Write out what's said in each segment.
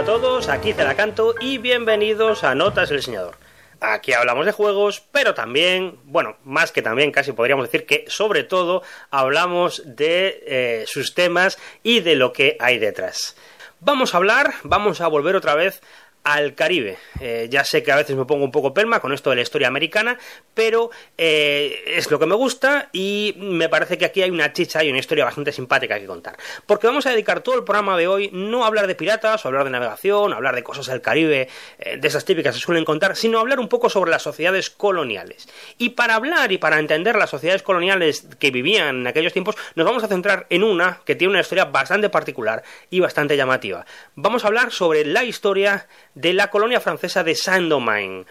Hola a todos, aquí Celacanto y bienvenidos a Notas el Diseñador. Aquí hablamos de juegos, pero también, bueno, más que también, casi podríamos decir que sobre todo hablamos de eh, sus temas y de lo que hay detrás. Vamos a hablar, vamos a volver otra vez al Caribe. Eh, ya sé que a veces me pongo un poco pelma con esto de la historia americana, pero eh, es lo que me gusta y me parece que aquí hay una chicha y una historia bastante simpática que contar. Porque vamos a dedicar todo el programa de hoy no a hablar de piratas, o hablar de navegación, hablar de cosas del Caribe, eh, de esas típicas que se suelen contar, sino a hablar un poco sobre las sociedades coloniales. Y para hablar y para entender las sociedades coloniales que vivían en aquellos tiempos, nos vamos a centrar en una que tiene una historia bastante particular y bastante llamativa. Vamos a hablar sobre la historia de la colonia francesa de Saint-Domingue.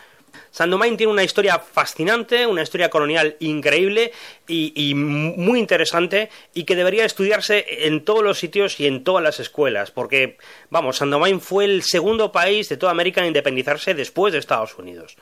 Saint-Domingue tiene una historia fascinante, una historia colonial increíble y, muy interesante y que debería estudiarse en todos los sitios y en todas las escuelas, porque, vamos, Saint-Domingue fue el segundo país de toda América en independizarse después de Estados Unidos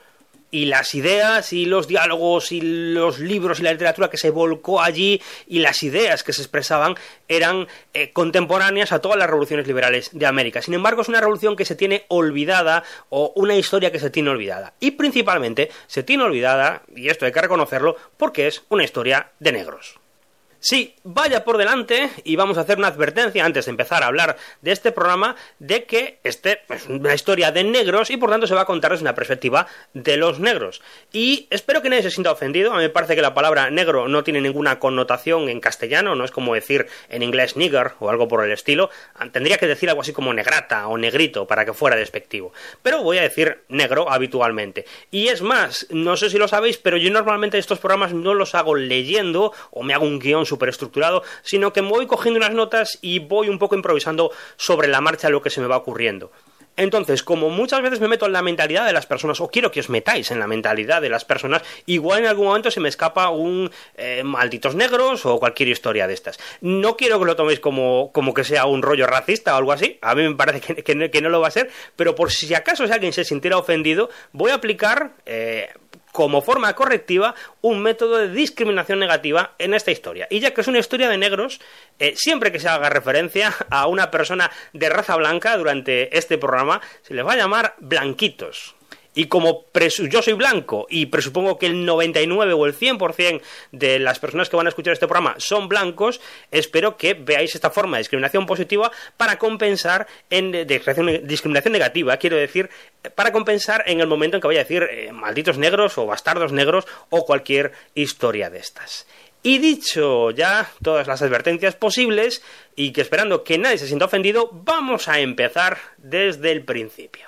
y las ideas y los diálogos y los libros y la literatura que se volcó allí y las ideas que se expresaban eran eh, contemporáneas a todas las revoluciones liberales de América. Sin embargo, es una revolución que se tiene olvidada o una historia que se tiene olvidada. Y principalmente se tiene olvidada, y esto hay que reconocerlo, porque es una historia de negros. Sí, vaya por delante y vamos a hacer una advertencia antes de empezar a hablar de este programa de que este es una historia de negros y por tanto se va a contar desde una perspectiva de los negros. Y espero que nadie se sienta ofendido, a mí me parece que la palabra negro no tiene ninguna connotación en castellano, no es como decir en inglés nigger o algo por el estilo, tendría que decir algo así como negrata o negrito para que fuera despectivo. Pero voy a decir negro habitualmente. Y es más, no sé si lo sabéis, pero yo normalmente estos programas no los hago leyendo o me hago un guion estructurado, sino que me voy cogiendo unas notas y voy un poco improvisando sobre la marcha lo que se me va ocurriendo. Entonces, como muchas veces me meto en la mentalidad de las personas, o quiero que os metáis en la mentalidad de las personas, igual en algún momento se me escapa un eh, malditos negros o cualquier historia de estas. No quiero que lo toméis como, como que sea un rollo racista o algo así, a mí me parece que, no lo va a ser, pero por si acaso alguien se sintiera ofendido, voy a aplicar... Eh, como forma correctiva un método de discriminación negativa en esta historia. Y ya que es una historia de negros, eh, siempre que se haga referencia a una persona de raza blanca durante este programa, se les va a llamar blanquitos. Y como yo soy blanco y presupongo que el 99 o el 100% de las personas que van a escuchar este programa son blancos, espero que veáis esta forma de discriminación positiva para compensar en discriminación negativa, quiero decir, para compensar en el momento en que vaya a decir eh, malditos negros o bastardos negros o cualquier historia de estas. Y dicho ya todas las advertencias posibles y que esperando que nadie se sienta ofendido, vamos a empezar desde el principio.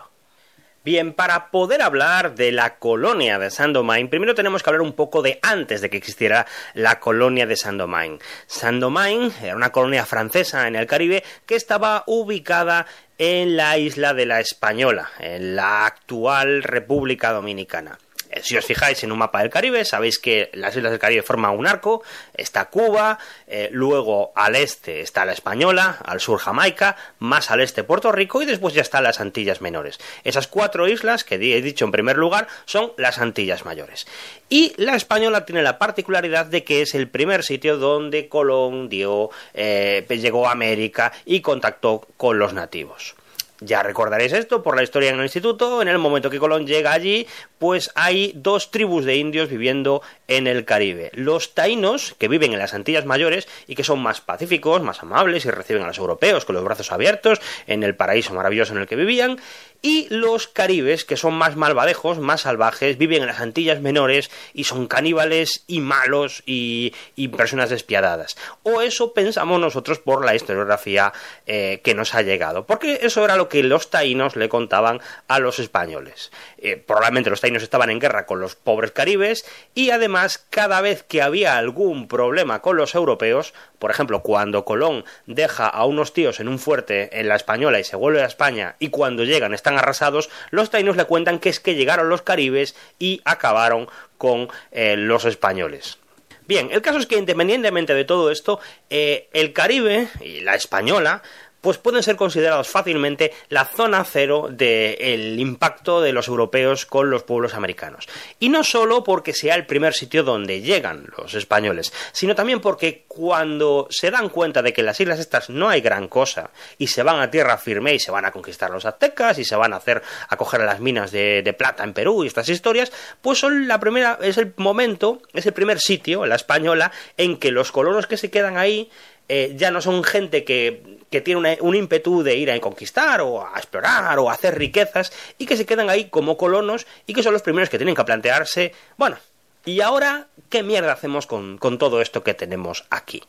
Bien, para poder hablar de la colonia de Saint-Domingue, primero tenemos que hablar un poco de antes de que existiera la colonia de Saint-Domingue. Saint-Domingue era una colonia francesa en el Caribe que estaba ubicada en la isla de la Española, en la actual República Dominicana. Si os fijáis en un mapa del Caribe, sabéis que las islas del Caribe forman un arco, está Cuba, eh, luego al este está la Española, al sur Jamaica, más al este Puerto Rico y después ya están las Antillas Menores. Esas cuatro islas que he dicho en primer lugar son las Antillas Mayores. Y la Española tiene la particularidad de que es el primer sitio donde Colón eh, llegó a América y contactó con los nativos. Ya recordaréis esto por la historia en el instituto. En el momento que Colón llega allí, pues hay dos tribus de indios viviendo en el Caribe. Los taínos, que viven en las Antillas Mayores y que son más pacíficos, más amables y reciben a los europeos con los brazos abiertos en el paraíso maravilloso en el que vivían y los caribes, que son más malvadejos, más salvajes, viven en las Antillas menores y son caníbales y malos y, personas despiadadas. O eso pensamos nosotros por la historiografía eh, que nos ha llegado. Porque eso era lo que los taínos le contaban a los españoles. Eh, probablemente los taínos estaban en guerra con los pobres caribes y además cada vez que había algún problema con los europeos, por ejemplo, cuando Colón deja a unos tíos en un fuerte en la española y se vuelve a España y cuando llegan están arrasados, los taínos le cuentan que es que llegaron los caribes y acabaron con eh, los españoles. Bien, el caso es que independientemente de todo esto, eh, el Caribe y la española pues pueden ser considerados fácilmente la zona cero del impacto de los europeos con los pueblos americanos. Y no solo porque sea el primer sitio donde llegan los españoles, sino también porque cuando se dan cuenta de que en las islas estas no hay gran cosa y se van a tierra firme y se van a conquistar los aztecas y se van a hacer a coger las minas de, de plata en Perú y estas historias, pues son la primera, es el momento, es el primer sitio, la española, en que los colonos que se quedan ahí eh, ya no son gente que, tiene un ímpetu de ir a conquistar o a explorar o a hacer riquezas y que se quedan ahí como colonos y que son los primeros que tienen que plantearse, bueno, ¿y ahora qué mierda hacemos con, todo esto que tenemos aquí?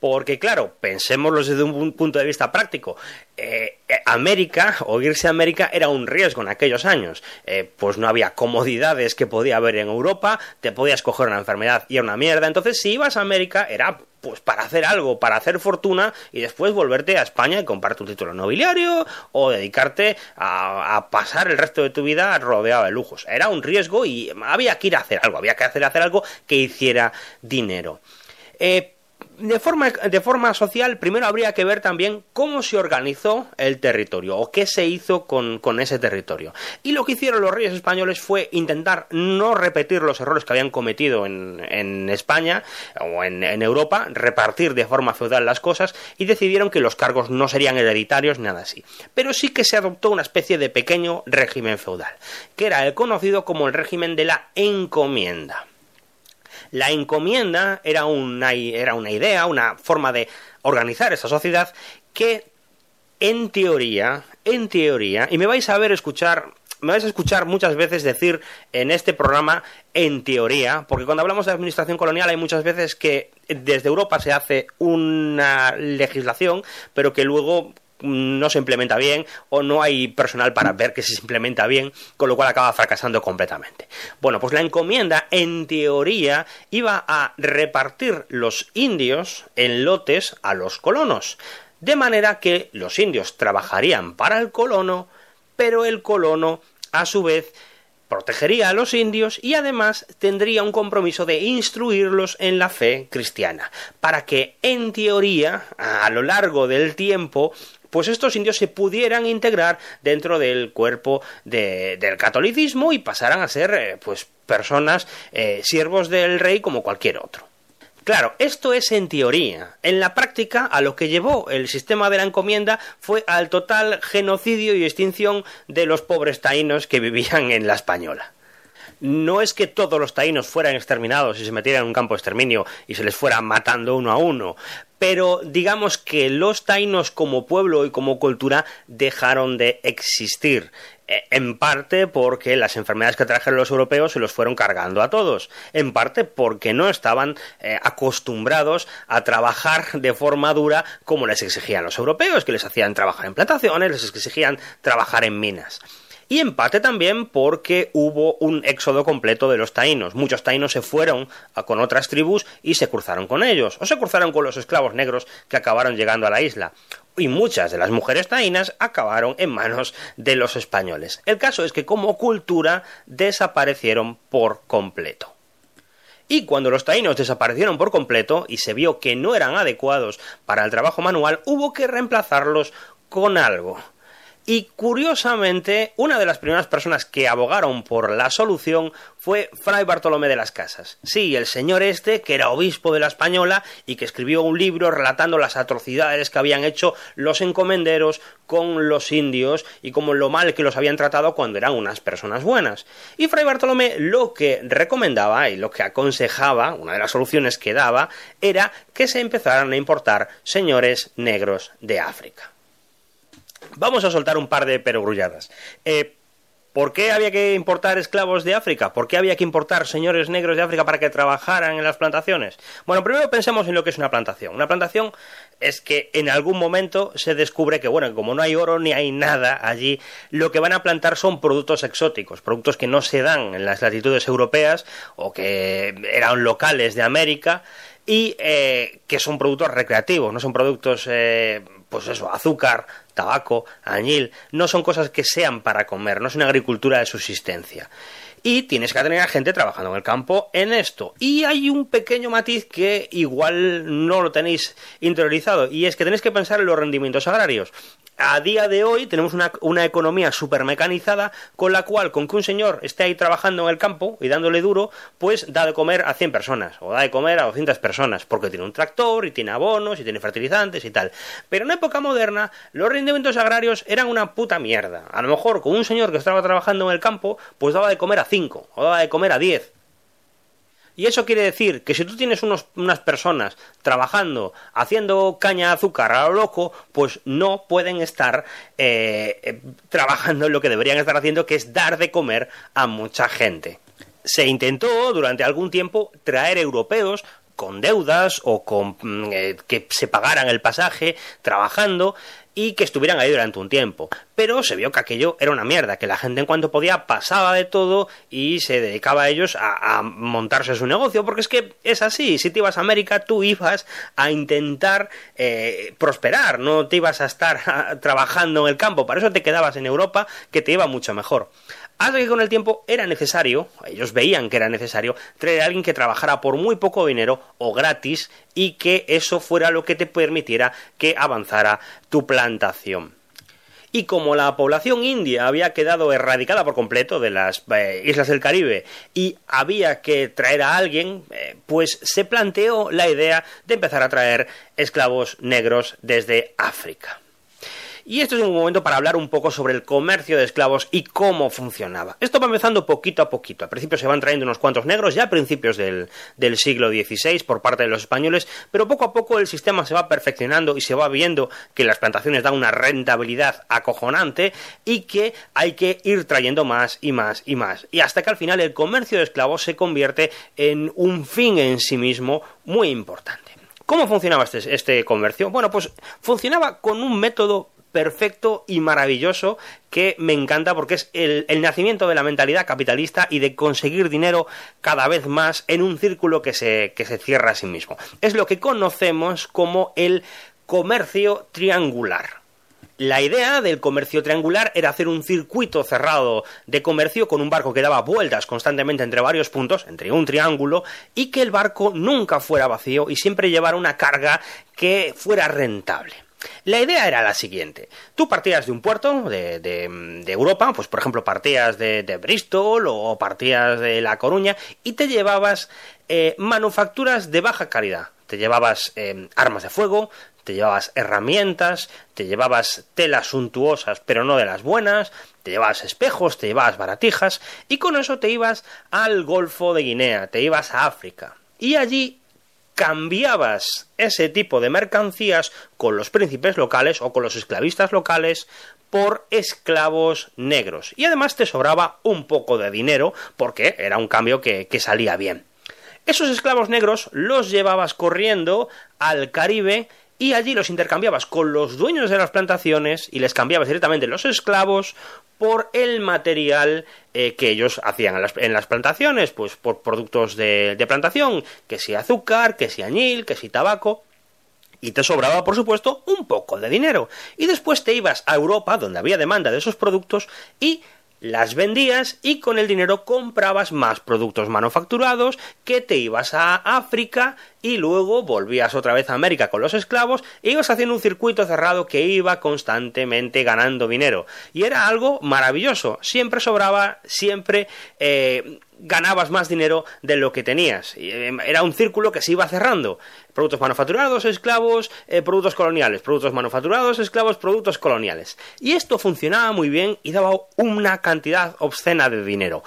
Porque claro, pensémoslo desde un punto de vista práctico. Eh, eh, América, o irse a América, era un riesgo en aquellos años. pues no había comodidades que podía haber en Europa, te podías coger una enfermedad y era una mierda. Entonces, si ibas a América, era pues para hacer algo, para hacer fortuna y después volverte a España y comprarte un título nobiliario o dedicarte a, pasar el resto de tu vida rodeado de lujos. Era un riesgo y había que ir a hacer algo, había que hacer, hacer algo que hiciera dinero. Eh, de forma, de forma social, primero habría que ver también cómo se organizó el territorio o qué se hizo con, ese territorio. Y lo que hicieron los reyes españoles fue intentar no repetir los errores que habían cometido en, en España o en, en, Europa, repartir de forma feudal las cosas y decidieron que los cargos no serían hereditarios, nada así. Pero sí que se adoptó una especie de pequeño régimen feudal, que era el conocido como el régimen de la encomienda. La encomienda era una, era una idea, una forma de organizar esa sociedad que en teoría, en teoría, y me vais a ver escuchar me vais a escuchar muchas veces decir en este programa en teoría, porque cuando hablamos de administración colonial hay muchas veces que desde Europa se hace una legislación, pero que luego no se implementa bien o no hay personal para ver que se implementa bien, con lo cual acaba fracasando completamente. Bueno, pues la encomienda en teoría iba a repartir los indios en lotes a los colonos, de manera que los indios trabajarían para el colono, pero el colono a su vez protegería a los indios y además tendría un compromiso de instruirlos en la fe cristiana, para que en teoría a lo largo del tiempo pues estos indios se pudieran integrar dentro del cuerpo del catolicismo y pasaran a ser eh, pues personas eh, siervos del rey como cualquier otro. Claro, esto es en teoría. En la práctica, a lo que llevó el sistema de la encomienda fue al total genocidio y extinción de los pobres taínos que vivían en la española no es que todos los taínos fueran exterminados y se metieran en un campo de exterminio y se les fuera matando uno a uno, pero digamos que los taínos como pueblo y como cultura dejaron de existir. Eh, en parte porque las enfermedades que trajeron los europeos se los fueron cargando a todos. En parte porque no estaban eh, acostumbrados a trabajar de forma dura como les exigían los europeos, que les hacían trabajar en plantaciones, les exigían trabajar en minas. Y empate también porque hubo un éxodo completo de los taínos. Muchos taínos se fueron con otras tribus y se cruzaron con ellos, o se cruzaron con los esclavos negros que acabaron llegando a la isla. Y muchas de las mujeres taínas acabaron en manos de los españoles. El caso es que como cultura desaparecieron por completo. Y cuando los taínos desaparecieron por completo y se vio que no eran adecuados para el trabajo manual, hubo que reemplazarlos con algo. Y curiosamente, una de las primeras personas que abogaron por la solución fue Fray Bartolomé de las Casas. Sí, el señor este, que era obispo de la Española y que escribió un libro relatando las atrocidades que habían hecho los encomenderos con los indios y como lo mal que los habían tratado cuando eran unas personas buenas. Y Fray Bartolomé lo que recomendaba y lo que aconsejaba, una de las soluciones que daba, era que se empezaran a importar señores negros de África. Vamos a soltar un par de perogrulladas. Eh, ¿Por qué había que importar esclavos de África? ¿Por qué había que importar señores negros de África para que trabajaran en las plantaciones? Bueno, primero pensemos en lo que es una plantación. Una plantación es que en algún momento se descubre que, bueno, como no hay oro ni hay nada allí, lo que van a plantar son productos exóticos, productos que no se dan en las latitudes europeas o que eran locales de América y eh, que son productos recreativos, no son productos, eh, pues eso, azúcar, tabaco, añil, no son cosas que sean para comer, no es una agricultura de subsistencia. y tienes que tener gente trabajando en el campo en esto. Y hay un pequeño matiz que igual no lo tenéis interiorizado y es que tenéis que pensar en los rendimientos agrarios a día de hoy tenemos una, una economía súper mecanizada con la cual con que un señor esté ahí trabajando en el campo y dándole duro, pues da de comer a 100 personas o da de comer a 200 personas porque tiene un tractor y tiene abonos y tiene fertilizantes y tal. Pero en época moderna los rendimientos agrarios eran una puta mierda. A lo mejor con un señor que estaba trabajando en el campo, pues daba de comer a 5 o daba de comer a 10 y eso quiere decir que si tú tienes unas personas trabajando, haciendo caña de azúcar a lo loco, pues no pueden estar eh, eh, trabajando en lo que deberían estar haciendo, que es dar de comer a mucha gente. Se intentó durante algún tiempo traer europeos con deudas o con mm, eh, que se pagaran el pasaje trabajando y que estuvieran ahí durante un tiempo. Pero se vio que aquello era una mierda, que la gente en cuanto podía pasaba de todo y se dedicaba a ellos a, montarse su negocio, porque es que es así, si te ibas a América tú ibas a intentar eh, prosperar, no te ibas a estar trabajando en el campo, para eso te quedabas en Europa, que te iba mucho mejor. Hasta que con el tiempo era necesario, ellos veían que era necesario, traer a alguien que trabajara por muy poco dinero o gratis y que eso fuera lo que te permitiera que avanzara tu plantación. Y como la población india había quedado erradicada por completo de las eh, islas del Caribe y había que traer a alguien, eh, pues se planteó la idea de empezar a traer esclavos negros desde África. Y esto es un momento para hablar un poco sobre el comercio de esclavos y cómo funcionaba. Esto va empezando poquito a poquito. Al principio se van trayendo unos cuantos negros, ya a principios del, siglo XVI por parte de los españoles, pero poco a poco el sistema se va perfeccionando y se va viendo que las plantaciones dan una rentabilidad acojonante y que hay que ir trayendo más y más y más. Y hasta que al final el comercio de esclavos se convierte en un fin en sí mismo muy importante. ¿Cómo funcionaba este, este comercio? Bueno, pues funcionaba con un método perfecto y maravilloso que me encanta porque es el, nacimiento de la mentalidad capitalista y de conseguir dinero cada vez más en un círculo que se, que se cierra a sí mismo. Es lo que conocemos como el comercio triangular. La idea del comercio triangular era hacer un circuito cerrado de comercio con un barco que daba vueltas constantemente entre varios puntos, entre un triángulo, y que el barco nunca fuera vacío y siempre llevara una carga que fuera rentable. La idea era la siguiente. Tú partías de un puerto de, Europa, pues por ejemplo partías de, Bristol o partías de La Coruña y te llevabas eh, manufacturas de baja calidad. Te llevabas eh, armas de fuego, te llevabas herramientas, te llevabas telas suntuosas pero no de las buenas, te llevabas espejos, te llevabas baratijas y con eso te ibas al Golfo de Guinea, te ibas a África. Y allí cambiabas ese tipo de mercancías con los príncipes locales o con los esclavistas locales por esclavos negros. Y además te sobraba un poco de dinero porque era un cambio que, que salía bien. Esos esclavos negros los llevabas corriendo al Caribe y allí los intercambiabas con los dueños de las plantaciones y les cambiabas directamente los esclavos por el material eh, que ellos hacían en las, plantaciones, pues por productos de, de, plantación, que si azúcar, que si añil, que si tabaco. Y te sobraba, por supuesto, un poco de dinero. Y después te ibas a Europa, donde había demanda de esos productos, y las vendías y con el dinero comprabas más productos manufacturados que te ibas a África y luego volvías otra vez a América con los esclavos e ibas haciendo un circuito cerrado que iba constantemente ganando dinero. Y era algo maravilloso. Siempre sobraba siempre eh, ganabas más dinero de lo que tenías. Eh, era un círculo que se iba cerrando. Productos manufacturados, esclavos, eh, productos coloniales, productos manufacturados, esclavos, productos coloniales. Y esto funcionaba muy bien y daba una cantidad obscena de dinero.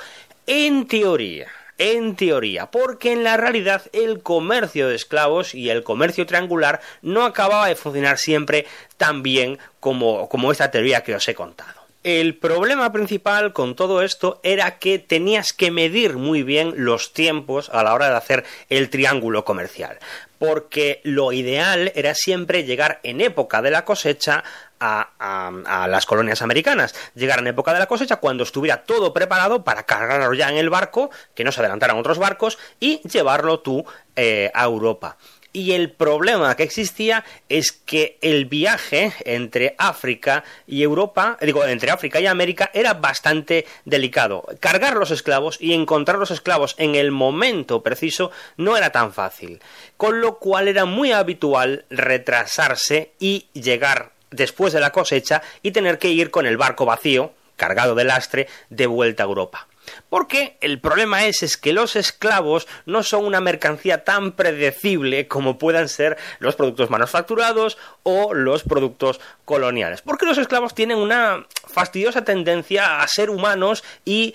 En teoría, en teoría, porque en la realidad el comercio de esclavos y el comercio triangular no acababa de funcionar siempre tan bien como, como esta teoría que os he contado. El problema principal con todo esto era que tenías que medir muy bien los tiempos a la hora de hacer el triángulo comercial, porque lo ideal era siempre llegar en época de la cosecha a, las colonias americanas, llegar en época de la cosecha cuando estuviera todo preparado para cargarlo ya en el barco, que no se adelantaran otros barcos, y llevarlo tú eh, a Europa. Y el problema que existía es que el viaje entre África y Europa, digo, entre África y América era bastante delicado. Cargar los esclavos y encontrar los esclavos en el momento preciso no era tan fácil, con lo cual era muy habitual retrasarse y llegar después de la cosecha y tener que ir con el barco vacío, cargado de lastre, de vuelta a Europa. Porque el problema es, es que los esclavos no son una mercancía tan predecible como puedan ser los productos manufacturados o los productos coloniales. Porque los esclavos tienen una fastidiosa tendencia a ser humanos y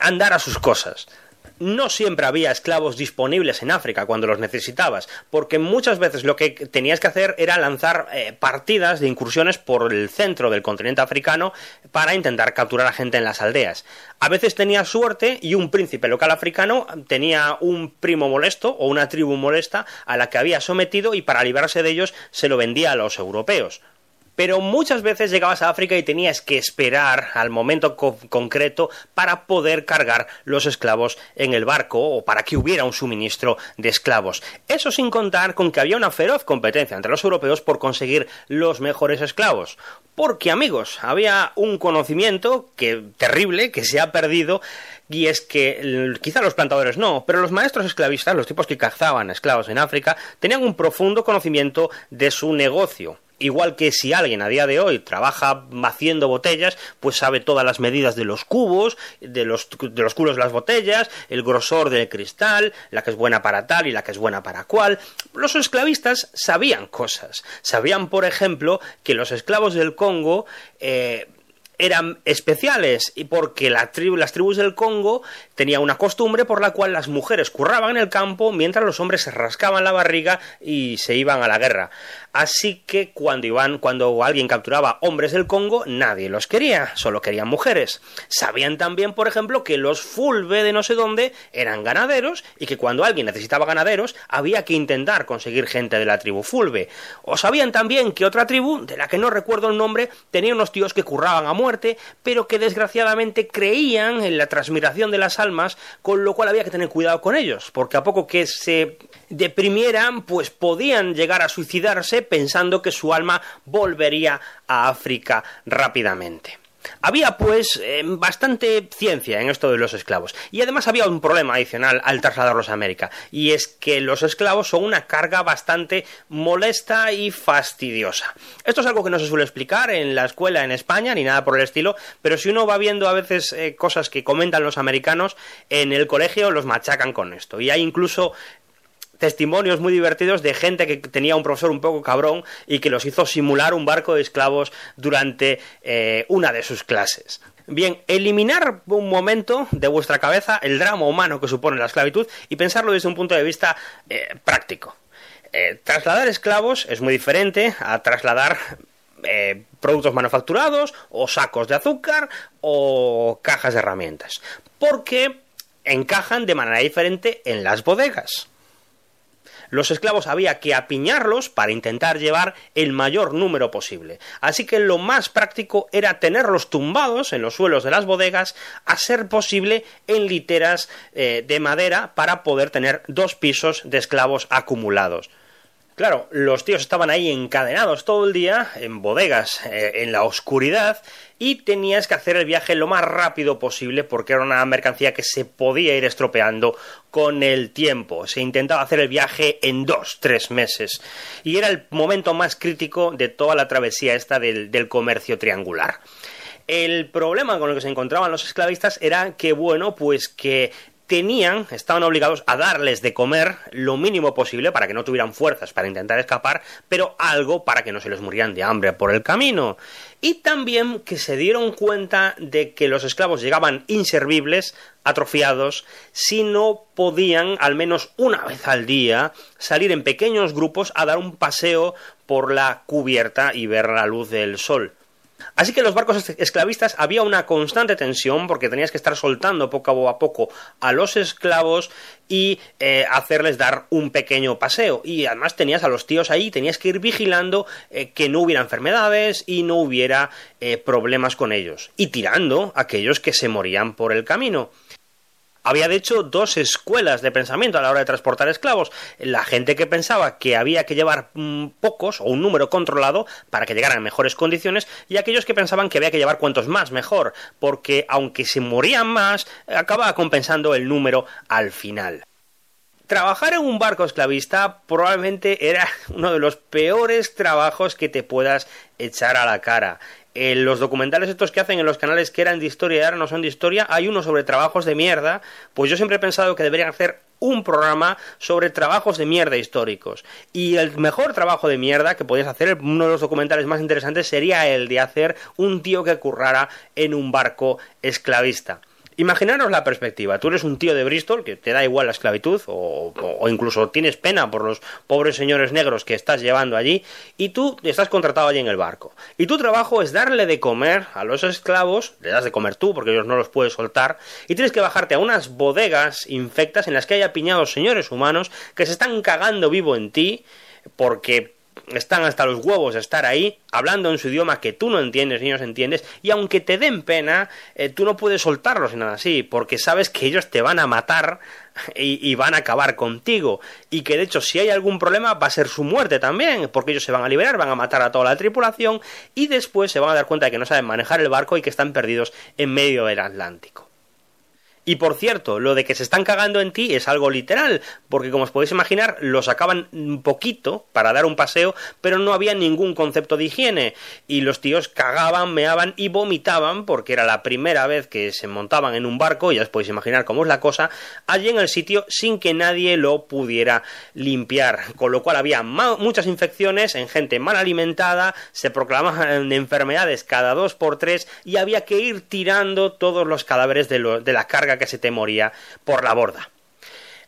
andar a sus cosas no siempre había esclavos disponibles en África cuando los necesitabas, porque muchas veces lo que tenías que hacer era lanzar eh, partidas de incursiones por el centro del continente africano para intentar capturar a gente en las aldeas. A veces tenías suerte y un príncipe local africano tenía un primo molesto o una tribu molesta a la que había sometido y para librarse de ellos se lo vendía a los europeos pero muchas veces llegabas a África y tenías que esperar al momento concreto para poder cargar los esclavos en el barco o para que hubiera un suministro de esclavos. Eso sin contar con que había una feroz competencia entre los europeos por conseguir los mejores esclavos. Porque amigos, había un conocimiento que terrible que se ha perdido y es que quizá los plantadores no, pero los maestros esclavistas, los tipos que cazaban esclavos en África, tenían un profundo conocimiento de su negocio. Igual que si alguien a día de hoy trabaja haciendo botellas, pues sabe todas las medidas de los cubos, de los, de los culos de las botellas, el grosor del cristal, la que es buena para tal y la que es buena para cual. Los esclavistas sabían cosas. Sabían, por ejemplo, que los esclavos del Congo eh, eran especiales y porque las tribus del Congo tenían una costumbre por la cual las mujeres curraban en el campo mientras los hombres se rascaban la barriga y se iban a la guerra. Así que cuando iban, cuando alguien capturaba hombres del Congo, nadie los quería, solo querían mujeres. Sabían también, por ejemplo, que los fulbe de no sé dónde eran ganaderos y que cuando alguien necesitaba ganaderos había que intentar conseguir gente de la tribu fulbe. O sabían también que otra tribu, de la que no recuerdo el nombre, tenía unos tíos que curraban a muerte, pero que desgraciadamente creían en la transmigración de las almas, con lo cual había que tener cuidado con ellos, porque a poco que se deprimieran, pues podían llegar a suicidarse pensando que su alma volvería a África rápidamente. Había, pues, eh, bastante ciencia en esto de los esclavos. Y además había un problema adicional al trasladarlos a América. Y es que los esclavos son una carga bastante molesta y fastidiosa. Esto es algo que no se suele explicar en la escuela en España, ni nada por el estilo. Pero si uno va viendo a veces eh, cosas que comentan los americanos, en el colegio los machacan con esto. Y hay incluso testimonios muy divertidos de gente que tenía un profesor un poco cabrón y que los hizo simular un barco de esclavos durante eh, una de sus clases. Bien, eliminar un momento de vuestra cabeza el drama humano que supone la esclavitud y pensarlo desde un punto de vista eh, práctico. Eh, trasladar esclavos es muy diferente a trasladar productos manufacturados o sacos de azúcar o cajas de herramientas, porque encajan de manera diferente en las bodegas. Los esclavos había que apiñarlos para intentar llevar el mayor número posible. Así que lo más práctico era tenerlos tumbados en los suelos de las bodegas, a ser posible en literas eh, de madera para poder tener dos pisos de esclavos acumulados. Claro, los tíos estaban ahí encadenados todo el día, en bodegas, eh, en la oscuridad, y tenías que hacer el viaje lo más rápido posible porque era una mercancía que se podía ir estropeando con el tiempo. Se intentaba hacer el viaje en dos, tres meses. Y era el momento más crítico de toda la travesía esta del, del comercio triangular. El problema con el que se encontraban los esclavistas era que, bueno, pues que tenían, estaban obligados a darles de comer lo mínimo posible para que no tuvieran fuerzas para intentar escapar, pero algo para que no se les murieran de hambre por el camino. Y también que se dieron cuenta de que los esclavos llegaban inservibles, atrofiados, si no podían al menos una vez al día salir en pequeños grupos a dar un paseo por la cubierta y ver la luz del sol. Así que en los barcos esclavistas había una constante tensión porque tenías que estar soltando poco a poco a los esclavos y eh, hacerles dar un pequeño paseo. Y además tenías a los tíos ahí, tenías que ir vigilando eh, que no hubiera enfermedades y no hubiera eh, problemas con ellos. Y tirando a aquellos que se morían por el camino. Había de hecho dos escuelas de pensamiento a la hora de transportar esclavos. La gente que pensaba que había que llevar mm, pocos o un número controlado para que llegaran en mejores condiciones y aquellos que pensaban que había que llevar cuantos más mejor, porque aunque se morían más, acababa compensando el número al final. Trabajar en un barco esclavista probablemente era uno de los peores trabajos que te puedas echar a la cara en los documentales estos que hacen en los canales que eran de historia y ahora no son de historia, hay uno sobre trabajos de mierda, pues yo siempre he pensado que deberían hacer un programa sobre trabajos de mierda históricos. Y el mejor trabajo de mierda que podías hacer, uno de los documentales más interesantes, sería el de hacer un tío que currara en un barco esclavista. Imaginaros la perspectiva. Tú eres un tío de Bristol que te da igual la esclavitud o, incluso tienes pena por los pobres señores negros que estás llevando allí y tú estás contratado allí en el barco. Y tu trabajo es darle de comer a los esclavos, le das de comer tú porque ellos no los puedes soltar y tienes que bajarte a unas bodegas infectas en las que hay apiñados señores humanos que se están cagando vivo en ti porque están hasta los huevos de estar ahí, hablando en su idioma que tú no entiendes ni ellos entiendes, y aunque te den pena, eh, tú no puedes soltarlos en nada así, porque sabes que ellos te van a matar y, van a acabar contigo, y que de hecho si hay algún problema va a ser su muerte también, porque ellos se van a liberar, van a matar a toda la tripulación, y después se van a dar cuenta de que no saben manejar el barco y que están perdidos en medio del Atlántico. Y por cierto, lo de que se están cagando en ti es algo literal, porque como os podéis imaginar, los sacaban un poquito para dar un paseo, pero no había ningún concepto de higiene. Y los tíos cagaban, meaban y vomitaban, porque era la primera vez que se montaban en un barco, ya os podéis imaginar cómo es la cosa, allí en el sitio sin que nadie lo pudiera limpiar. Con lo cual había muchas infecciones en gente mal alimentada, se proclamaban enfermedades cada dos por tres y había que ir tirando todos los cadáveres de, de la carga que se te moría por la borda.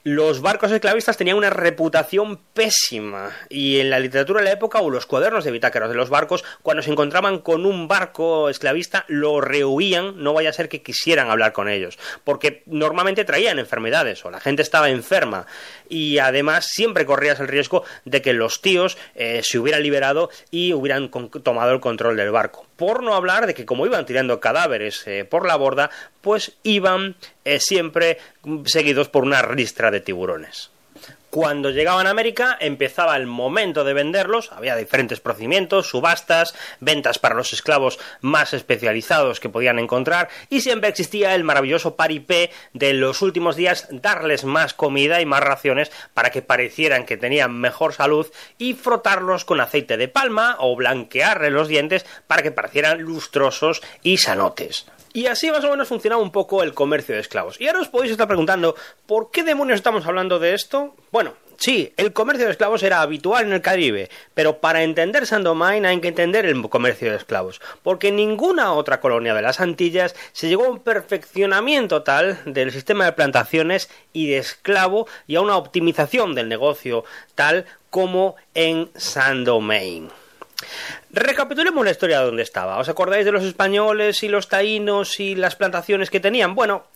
Los barcos esclavistas tenían una reputación pésima y en la literatura de la época o los cuadernos de bitáqueros de los barcos, cuando se encontraban con un barco esclavista, lo rehuían, no vaya a ser que quisieran hablar con ellos, porque normalmente traían enfermedades o la gente estaba enferma y además siempre corrías el riesgo de que los tíos eh, se hubieran liberado y hubieran tomado el control del barco. Por no hablar de que como iban tirando cadáveres eh, por la borda, pues iban eh, siempre seguidos por una ristra de tiburones. Cuando llegaban a América empezaba el momento de venderlos, había diferentes procedimientos, subastas, ventas para los esclavos más especializados que podían encontrar y siempre existía el maravilloso paripé de los últimos días darles más comida y más raciones para que parecieran que tenían mejor salud y frotarlos con aceite de palma o blanquearle los dientes para que parecieran lustrosos y sanotes. Y así más o menos funcionaba un podo el comercio de esclavos. Y ahora os podéis estar preguntando, ¿por qué demonios estamos hablando de esto? Bueno, sí, el comercio de esclavos era habitual en el Caribe, pero para entender Sandomain hay que entender el comercio de esclavos, porque ninguna otra colonia de las Antillas se llegó a un perfeccionamiento tal del sistema de plantaciones y de esclavo y a una optimización del negocio tal como en Sandomain. Recapitulemos la historia de dónde estaba. ¿Os acordáis de los españoles y los taínos y las plantaciones que tenían? Bueno,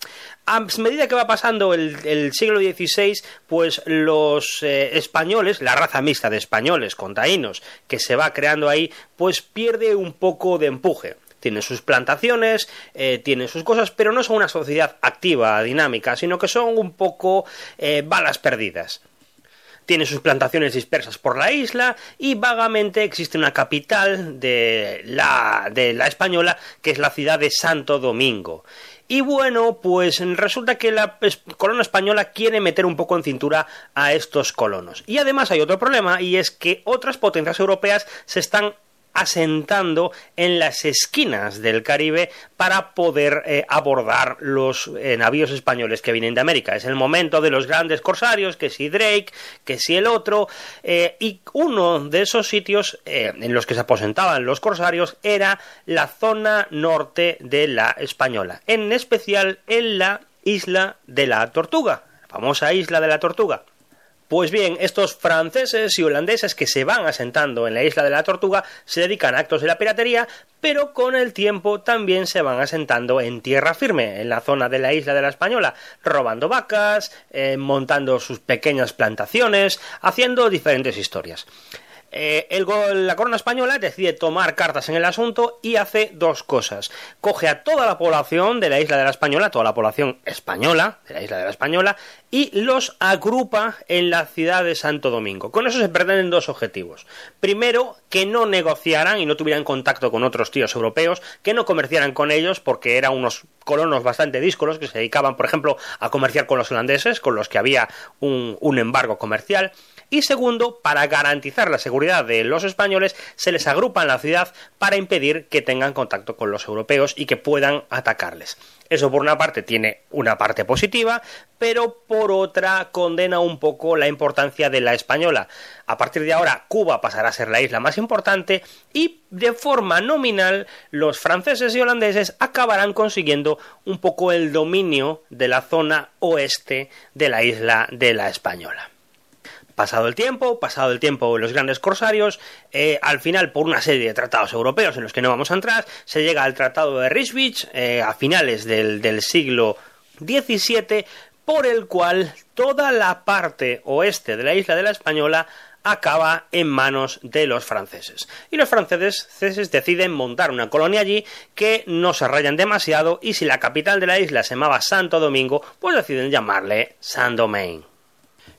a medida que va pasando el, siglo XVI, pues los eh, españoles, la raza mixta de españoles con taínos que se va creando ahí, pues pierde un poco de empuje tiene sus plantaciones, eh, tiene sus cosas, pero no son una sociedad activa, dinámica, sino que son un poco eh, balas perdidas tiene sus plantaciones dispersas por la isla y vagamente existe una capital de la, de la española que es la ciudad de Santo Domingo. Y bueno, pues resulta que la corona española quiere meter un poco en cintura a estos colonos. Y además hay otro problema y es que otras potencias europeas se están asentando en las esquinas del Caribe para poder eh, abordar los eh, navíos españoles que vienen de América. Es el momento de los grandes corsarios, que si Drake, que si el otro, eh, y uno de esos sitios en los que se aposentaban los corsarios era la zona norte de la Española, en especial en la isla de la Tortuga, la famosa isla de la Tortuga. Pues bien, estos franceses y holandeses que se van asentando en la isla de la Tortuga se dedican a actos de la piratería, pero con el tiempo también se van asentando en tierra firme, en la zona de la isla de la Española, robando vacas, eh, montando sus pequeñas plantaciones, haciendo diferentes historias. Eh, el, la corona española decide tomar cartas en el asunto y hace dos cosas. Coge a toda la población de la isla de la Española, toda la población española de la isla de la Española, y los agrupa en la ciudad de Santo Domingo. Con eso se pretenden dos objetivos. Primero, que no negociaran y no tuvieran contacto con otros tíos europeos, que no comerciaran con ellos porque eran unos colonos bastante díscolos que se dedicaban, por ejemplo, a comerciar con los holandeses, con los que había un, un embargo comercial y segundo, para garantizar la seguridad de los españoles, se les agrupa en la ciudad para impedir que tengan contacto con los europeos y que puedan atacarles. Eso por una parte tiene una parte positiva, pero por otra condena un poco la importancia de la española. A partir de ahora Cuba pasará a ser la isla más importante y de forma nominal los franceses y holandeses acabarán consiguiendo un poco el dominio de la zona oeste de la isla de la española. Pasado el tiempo, pasado el tiempo los grandes corsarios, eh, al final por una serie de tratados europeos en los que no vamos a entrar, se llega al Tratado de Rysvich eh, a finales del, del siglo XVII, por el cual toda la parte oeste de la isla de la Española acaba en manos de los franceses. Y los franceses deciden montar una colonia allí que no se rayan demasiado y si la capital de la isla se llamaba Santo Domingo, pues deciden llamarle Saint-Domingue.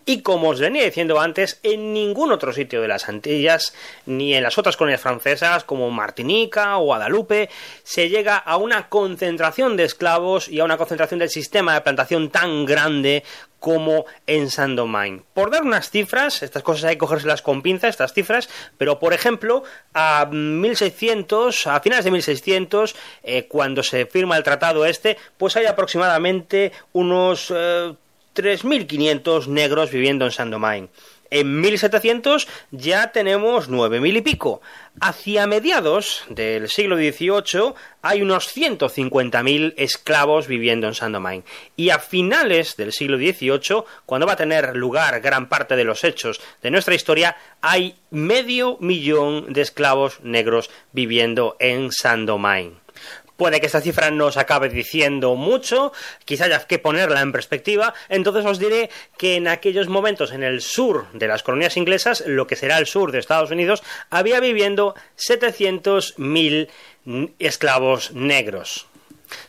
Y como os venía diciendo antes, en ningún otro sitio de las Antillas, ni en las otras colonias francesas como Martinica o Guadalupe, se llega a una concentración de esclavos y a una concentración del sistema de plantación tan grande como en Saint-Domingue. Por dar unas cifras, estas cosas hay que cogérselas con pinzas, estas cifras, pero por ejemplo, a 1600, a finales de 1600, eh, cuando se firma el tratado este, pues hay aproximadamente unos... Eh, 3.500 negros viviendo en Saint-Domingue. En 1700 ya tenemos 9.000 y pico. Hacia mediados del siglo XVIII hay unos 150.000 esclavos viviendo en Saint-Domingue. Y a finales del siglo XVIII, cuando va a tener lugar gran parte de los hechos de nuestra historia, hay medio millón de esclavos negros viviendo en Saint-Domingue. Puede que esta cifra no os acabe diciendo mucho, quizá haya que ponerla en perspectiva, entonces os diré que en aquellos momentos en el sur de las colonias inglesas, lo que será el sur de Estados Unidos, había viviendo 700.000 esclavos negros.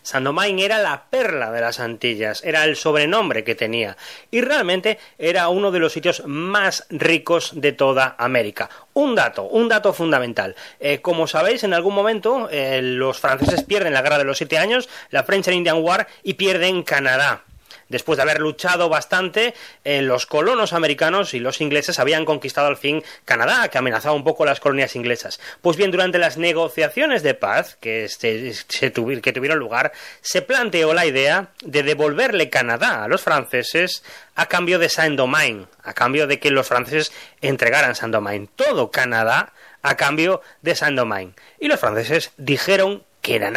Saint-Domingue era la perla de las Antillas, era el sobrenombre que tenía y realmente era uno de los sitios más ricos de toda América. Un dato, un dato fundamental. Eh, como sabéis, en algún momento eh, los franceses pierden la guerra de los siete años, la French and Indian War, y pierden Canadá después de haber luchado bastante, eh, los colonos americanos y los ingleses habían conquistado al fin Canadá, que amenazaba un poco las colonias inglesas. Pues bien, durante las negociaciones de paz que, que tuvieron lugar, se planteó la idea de devolverle Canadá a los franceses a cambio de Saint-Domingue, a cambio de que los franceses entregaran Saint-Domingue, todo Canadá a cambio de Saint-Domingue. Y los franceses dijeron que era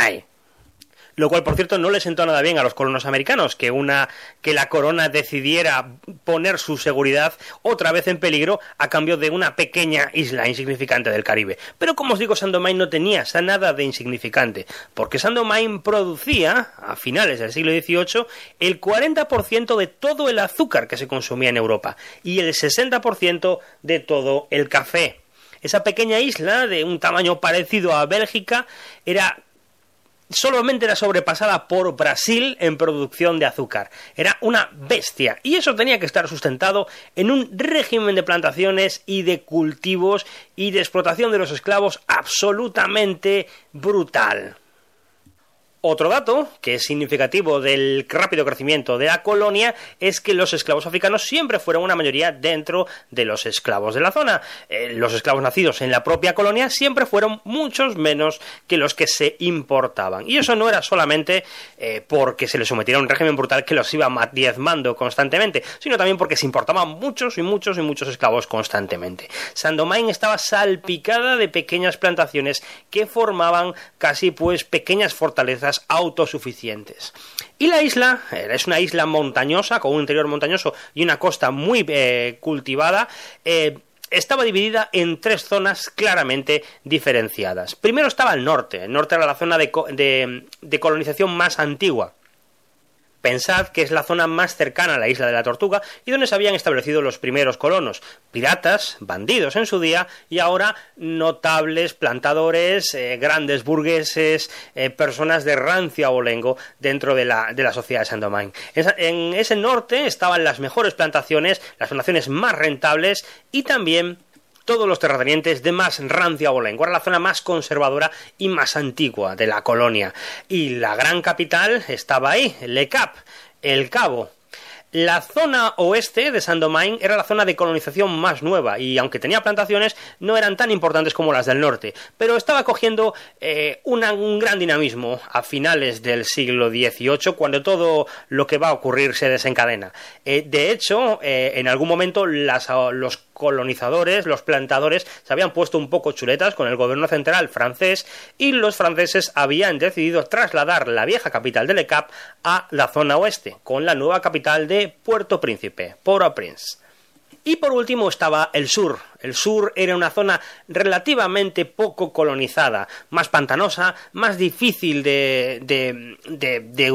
lo cual por cierto no le sentó nada bien a los colonos americanos que una que la corona decidiera poner su seguridad otra vez en peligro a cambio de una pequeña isla insignificante del Caribe. Pero como os digo, Sandomain no tenía nada de insignificante, porque Sandomain producía a finales del siglo XVIII el 40% de todo el azúcar que se consumía en Europa y el 60% de todo el café. Esa pequeña isla, de un tamaño parecido a Bélgica, era solamente era sobrepasada por Brasil en producción de azúcar. Era una bestia. Y eso tenía que estar sustentado en un régimen de plantaciones y de cultivos y de explotación de los esclavos absolutamente brutal. Otro dato que es significativo del rápido crecimiento de la colonia es que los esclavos africanos siempre fueron una mayoría dentro de los esclavos de la zona. Eh, los esclavos nacidos en la propia colonia siempre fueron muchos menos que los que se importaban. Y eso no era solamente eh, porque se les sometiera a un régimen brutal que los iba diezmando constantemente, sino también porque se importaban muchos y muchos y muchos esclavos constantemente. Saint-Domingue estaba salpicada de pequeñas plantaciones que formaban casi pues pequeñas fortalezas autosuficientes. Y la isla eh, es una isla montañosa, con un interior montañoso y una costa muy eh, cultivada. Eh, estaba dividida en tres zonas claramente diferenciadas. Primero estaba el norte. El norte era la zona de colonización más antigua Pensad que es la zona más cercana a la isla de la Tortuga y donde se habían establecido los primeros colonos, piratas, bandidos en su día y ahora notables plantadores, eh, grandes burgueses, eh, personas de rancia olengo dentro de la, de la sociedad de Saint-Domingue. En ese norte estaban las mejores plantaciones, las plantaciones más rentables y también todos los terratenientes de más rancia olengo. Era la zona más conservadora y más antigua de la colonia. Y la gran capital estaba ahí, Le Cap, el Cabo. La zona oeste de Saint-Domingue era la zona de colonización más nueva y aunque tenía plantaciones no eran tan importantes como las del norte, pero estaba cogiendo eh, un gran dinamismo a finales del siglo XVIII cuando todo lo que va a ocurrir se desencadena. Eh, de hecho, eh, en algún momento las, los colonizadores, los plantadores, se habían puesto un poco chuletas con el gobierno central francés y los franceses habían decidido trasladar la vieja capital de Le Cap a la zona oeste, con la nueva capital de Puerto Príncipe, Port-au-Prince. Y por último estaba el sur, el sur era una zona relativamente poco colonizada, más pantanosa, más difícil de,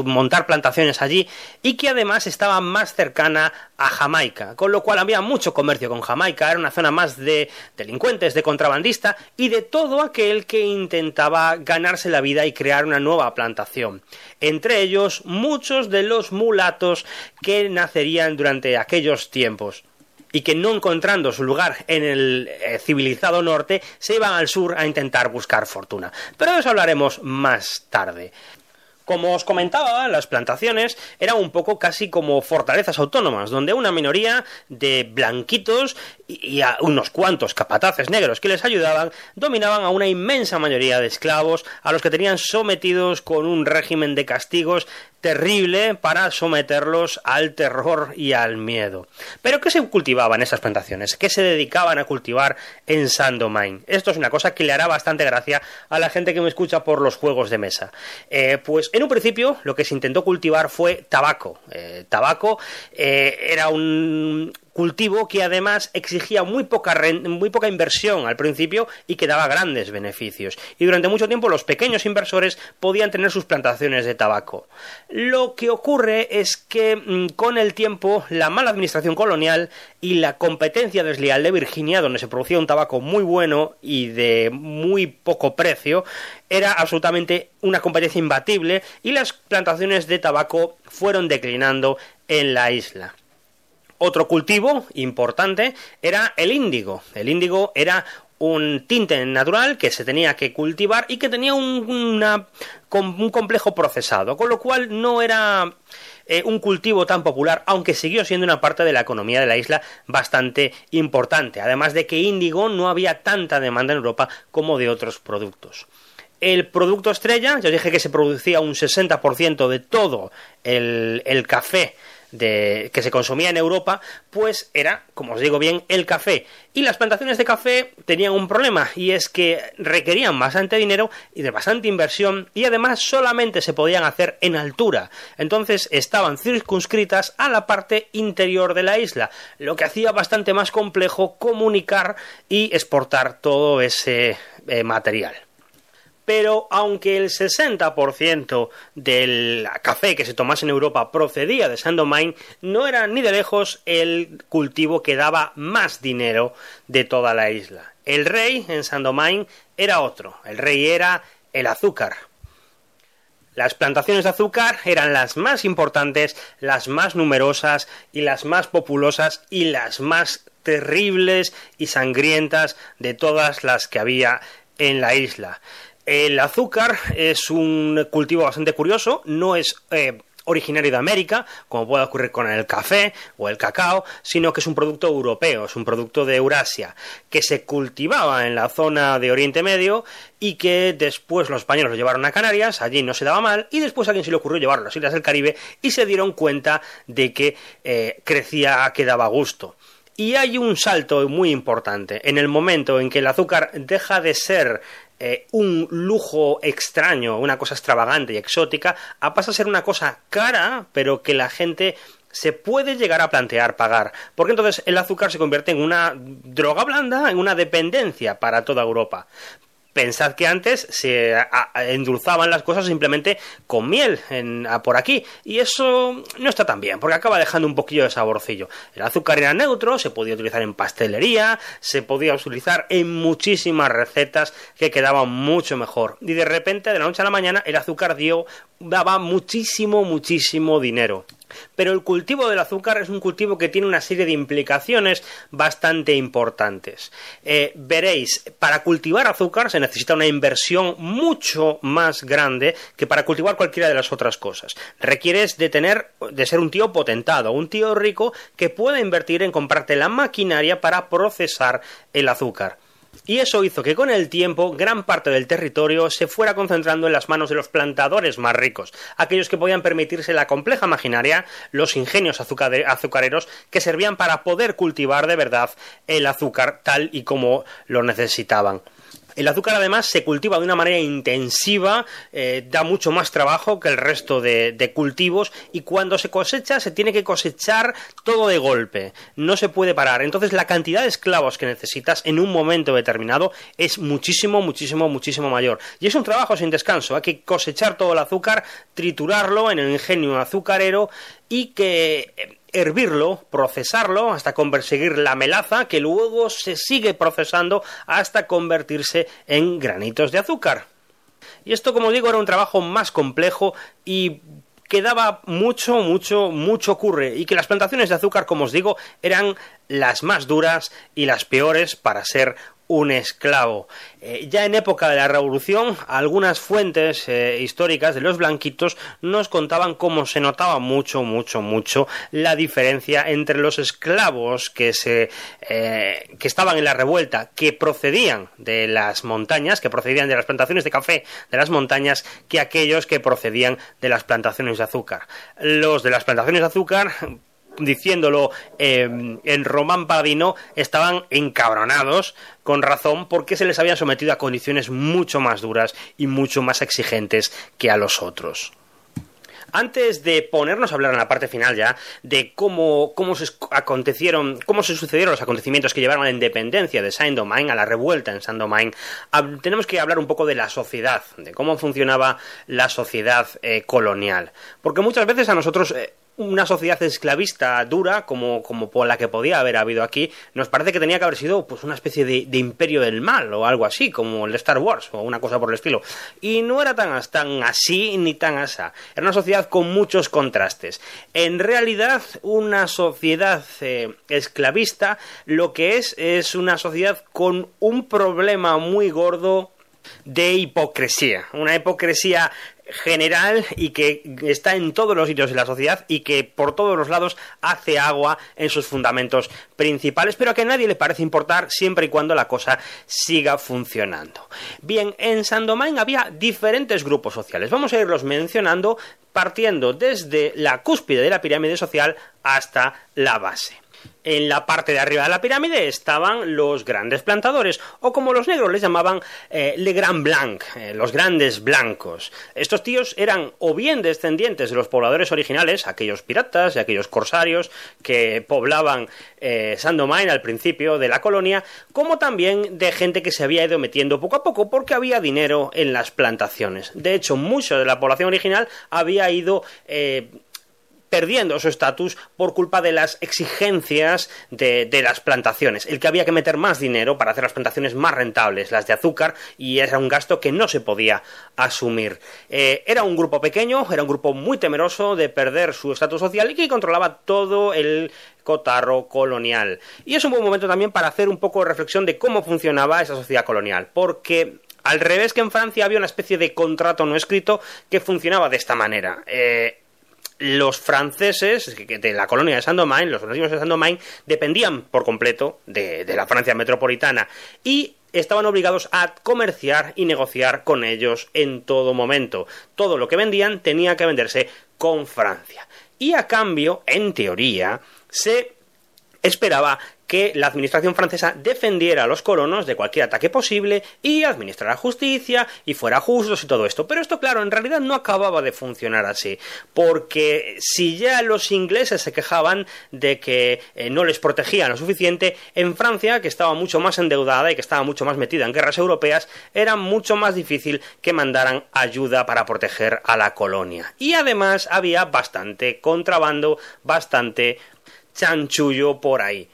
montar plantaciones allí y que además estaba más cercana a Jamaica, con lo cual había mucho comercio con Jamaica, era una zona más de delincuentes, de contrabandista y de todo aquel que intentaba ganarse la vida y crear una nueva plantación. Entre ellos muchos de los mulatos que nacerían durante aquellos tiempos y que no encontrando su lugar en el eh, civilizado norte se iban al sur a intentar buscar fortuna. Pero de eso hablaremos más tarde. Como os comentaba, las plantaciones eran un poco casi como fortalezas autónomas, donde una minoría de blanquitos y a unos cuantos capataces negros que les ayudaban dominaban a una inmensa mayoría de esclavos a los que tenían sometidos con un régimen de castigos terrible para someterlos al terror y al miedo. Pero ¿qué se cultivaba en esas plantaciones? ¿Qué se dedicaban a cultivar en Saint-Domingue? Esto es una cosa que le hará bastante gracia a la gente que me escucha por los juegos de mesa. Eh, pues en un principio lo que se intentó cultivar fue tabaco. Eh, tabaco eh, era un cultivo que además exigía muy poca, muy poca inversión al principio y que daba grandes beneficios. Y durante mucho tiempo los pequeños inversores podían tener sus plantaciones de tabaco. Lo que ocurre es que mm, con el tiempo la mala administración colonial y la competencia desleal de Virginia, donde se producía un tabaco muy bueno y de muy poco precio, era absolutamente una competencia imbatible y las plantaciones de tabaco fueron declinando en la isla. Otro cultivo importante era el índigo. El era un tinte natural que se tenía que cultivar y que tenía un, complejo procesado, con lo cual no era eh, un cultivo tan popular, aunque siguió siendo una parte de la economía de la isla bastante importante, además de que índigo no había tanta demanda en Europa como de otros productos. El producto estrella, ya dije que se producía un 60% de todo el, el café de, que se consumía en Europa, pues era, como os digo bien, el café. Y las plantaciones de café tenían un problema, y es que requerían bastante dinero y de bastante inversión, y además solamente se podían hacer en altura. Entonces estaban circunscritas a la parte interior de la isla, lo que hacía bastante más complejo comunicar y exportar todo ese eh, material pero aunque el 60% del café que se tomase en Europa procedía de Saint-Domingue, no era ni de lejos el cultivo que daba más dinero de toda la isla. El rey en Saint-Domingue era otro, el rey era el azúcar. Las plantaciones de azúcar eran las más importantes, las más numerosas y las más populosas y las más terribles y sangrientas de todas las que había en la isla. El azúcar es un cultivo bastante curioso, no es eh, originario de América, como puede ocurrir con el café o el cacao, sino que es un producto europeo, es un producto de Eurasia, que se cultivaba en la zona de Oriente Medio y que después los españoles lo llevaron a Canarias, allí no se daba mal, y después a alguien se le ocurrió llevarlo a las Islas del Caribe y se dieron cuenta de que eh, crecía, que daba gusto. Y hay un salto muy importante. En el momento en que el azúcar deja de ser eh, un lujo extraño, una cosa extravagante y exótica, a pasa a ser una cosa cara, pero que la gente se puede llegar a plantear pagar, porque entonces el azúcar se convierte en una droga blanda, en una dependencia para toda Europa. Pensad que antes se endulzaban las cosas simplemente con miel por aquí. Y eso no está tan bien, porque acaba dejando un poquillo de saborcillo. El azúcar era neutro, se podía utilizar en pastelería, se podía utilizar en muchísimas recetas que quedaban mucho mejor. Y de repente, de la noche a la mañana, el azúcar dio, daba muchísimo, muchísimo dinero. Pero el cultivo del azúcar es un cultivo que tiene una serie de implicaciones bastante importantes. Eh, veréis, para cultivar azúcar se necesita una inversión mucho más grande que para cultivar cualquiera de las otras cosas. Requieres de tener, de ser un tío potentado, un tío rico que pueda invertir en comprarte la maquinaria para procesar el azúcar. Y eso hizo que con el tiempo gran parte del territorio se fuera concentrando en las manos de los plantadores más ricos, aquellos que podían permitirse la compleja maquinaria, los ingenios azucareros que servían para poder cultivar de verdad el azúcar tal y como lo necesitaban. El azúcar además se cultiva de una manera intensiva, eh, da mucho más trabajo que el resto de, cultivos y cuando se cosecha se tiene que cosechar todo de golpe, no se puede parar. Entonces la cantidad de esclavos que necesitas en un momento determinado es muchísimo, muchísimo, muchísimo mayor. Y es un trabajo sin descanso, hay que cosechar todo el azúcar, triturarlo en el ingenio azucarero y que eh, hervirlo, procesarlo hasta conseguir la melaza que luego se sigue procesando hasta convertirse en granitos de azúcar. Y esto, como digo, era un trabajo más complejo y quedaba mucho, mucho, mucho ocurre y que las plantaciones de azúcar, como os digo, eran las más duras y las peores para ser un esclavo. Eh, ya en época de la Revolución, algunas fuentes eh, históricas de los blanquitos nos contaban cómo se notaba mucho, mucho, mucho la diferencia entre los esclavos que se eh, que estaban en la revuelta, que procedían de las montañas, que procedían de las plantaciones de café de las montañas, que aquellos que procedían de las plantaciones de azúcar. Los de las plantaciones de azúcar diciéndolo em, en Román Paladino, estaban encabronados, con razón, porque se les había sometido a condiciones mucho más duras y mucho más exigentes que a los otros. Antes de ponernos a hablar en la parte final ya de cómo, cómo se acontecieron, cómo se sucedieron los acontecimientos que llevaron a la independencia de Saint-Domingue, a la revuelta en Saint-Domingue, tenemos que hablar un poco de la sociedad, de cómo funcionaba la sociedad eh, colonial. Porque muchas veces a nosotros eh, una sociedad esclavista dura como, como por la que podía haber habido aquí, nos parece que tenía que haber sido pues una especie de, imperio del mal o algo así, como el de Star Wars o una cosa por el estilo. Y no era tan, tan así ni tan asa. Era una sociedad con muchos contrastes. En realidad, una sociedad eh, esclavista lo que es es una sociedad con un problema muy gordo de hipocresía. Una hipocresía general y que está en todos los sitios de la sociedad y que por todos los lados hace agua en sus fundamentos principales, pero que a nadie le parece importar siempre y cuando la cosa siga funcionando. Bien, en San Domingo había diferentes grupos sociales. Vamos a irlos mencionando partiendo desde la cúspide de la pirámide social hasta la base. En la parte de arriba de la pirámide estaban los grandes plantadores, o como los negros les llamaban, eh, Le Grand Blanc, eh, los grandes blancos. Estos tíos eran o bien descendientes de los pobladores originales, aquellos piratas y aquellos corsarios que poblaban eh, Saint-Domingue al principio de la colonia, como también de gente que se había ido metiendo poco a poco porque había dinero en las plantaciones. De hecho, mucha de la población original había ido perdiendo su estatus por culpa de las exigencias de, las plantaciones. El que había que meter más dinero para hacer las plantaciones más rentables, las de azúcar, y era un gasto que no se podía asumir. Eh, era un grupo pequeño, era un grupo muy temeroso de perder su estatus social y que controlaba todo el cotarro colonial. Y es un buen momento también para hacer un poco de reflexión de cómo funcionaba esa sociedad colonial, porque al revés que en Francia había una especie de contrato no escrito que funcionaba de esta manera. Eh, los franceses de la colonia de Saint-Domingue, los nativos de Saint-Domingue, dependían por completo de, la Francia metropolitana y estaban obligados a comerciar y negociar con ellos en todo momento. Todo lo que vendían tenía que venderse con Francia. Y a cambio, en teoría, se esperaba que la administración francesa defendiera a los colonos de cualquier ataque posible y administrara justicia y fuera justos y todo esto. Pero esto, claro, en realidad no acababa de funcionar así, porque si ya los ingleses se quejaban de que eh, no les protegían lo suficiente, en Francia, que estaba mucho más endeudada y que estaba mucho más metida en guerras europeas, era mucho más difícil que mandaran ayuda para proteger a la colonia. Y además había bastante contrabando, bastante chanchullo por ahí.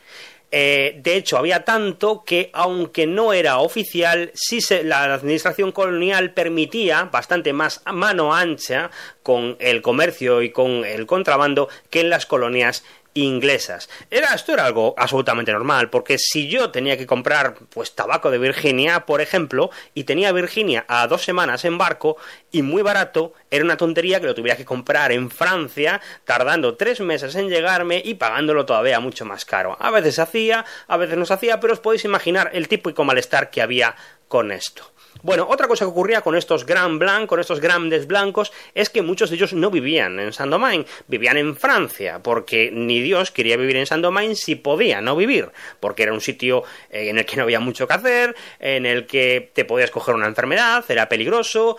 Eh, de hecho, había tanto que, aunque no era oficial, sí la administración colonial permitía bastante más mano ancha con el comercio y con el contrabando que en las colonias inglesas. Era, esto era algo absolutamente normal, porque si yo tenía que comprar pues tabaco de Virginia, por ejemplo, y tenía Virginia a dos semanas en barco y muy barato, era una tontería que lo tuviera que comprar en Francia, tardando tres meses en llegarme y pagándolo todavía mucho más caro. A veces hacía, a veces no se hacía, pero os podéis imaginar el típico malestar que había con esto. Bueno, otra cosa que ocurría con estos Grand Blanc, con estos grandes blancos, es que muchos de ellos no vivían en Saint-Domingue, vivían en Francia, porque ni Dios quería vivir en Saint-Domingue si podía no vivir, porque era un sitio eh, en el que no había mucho que hacer, en el que te podías coger una enfermedad, era peligroso,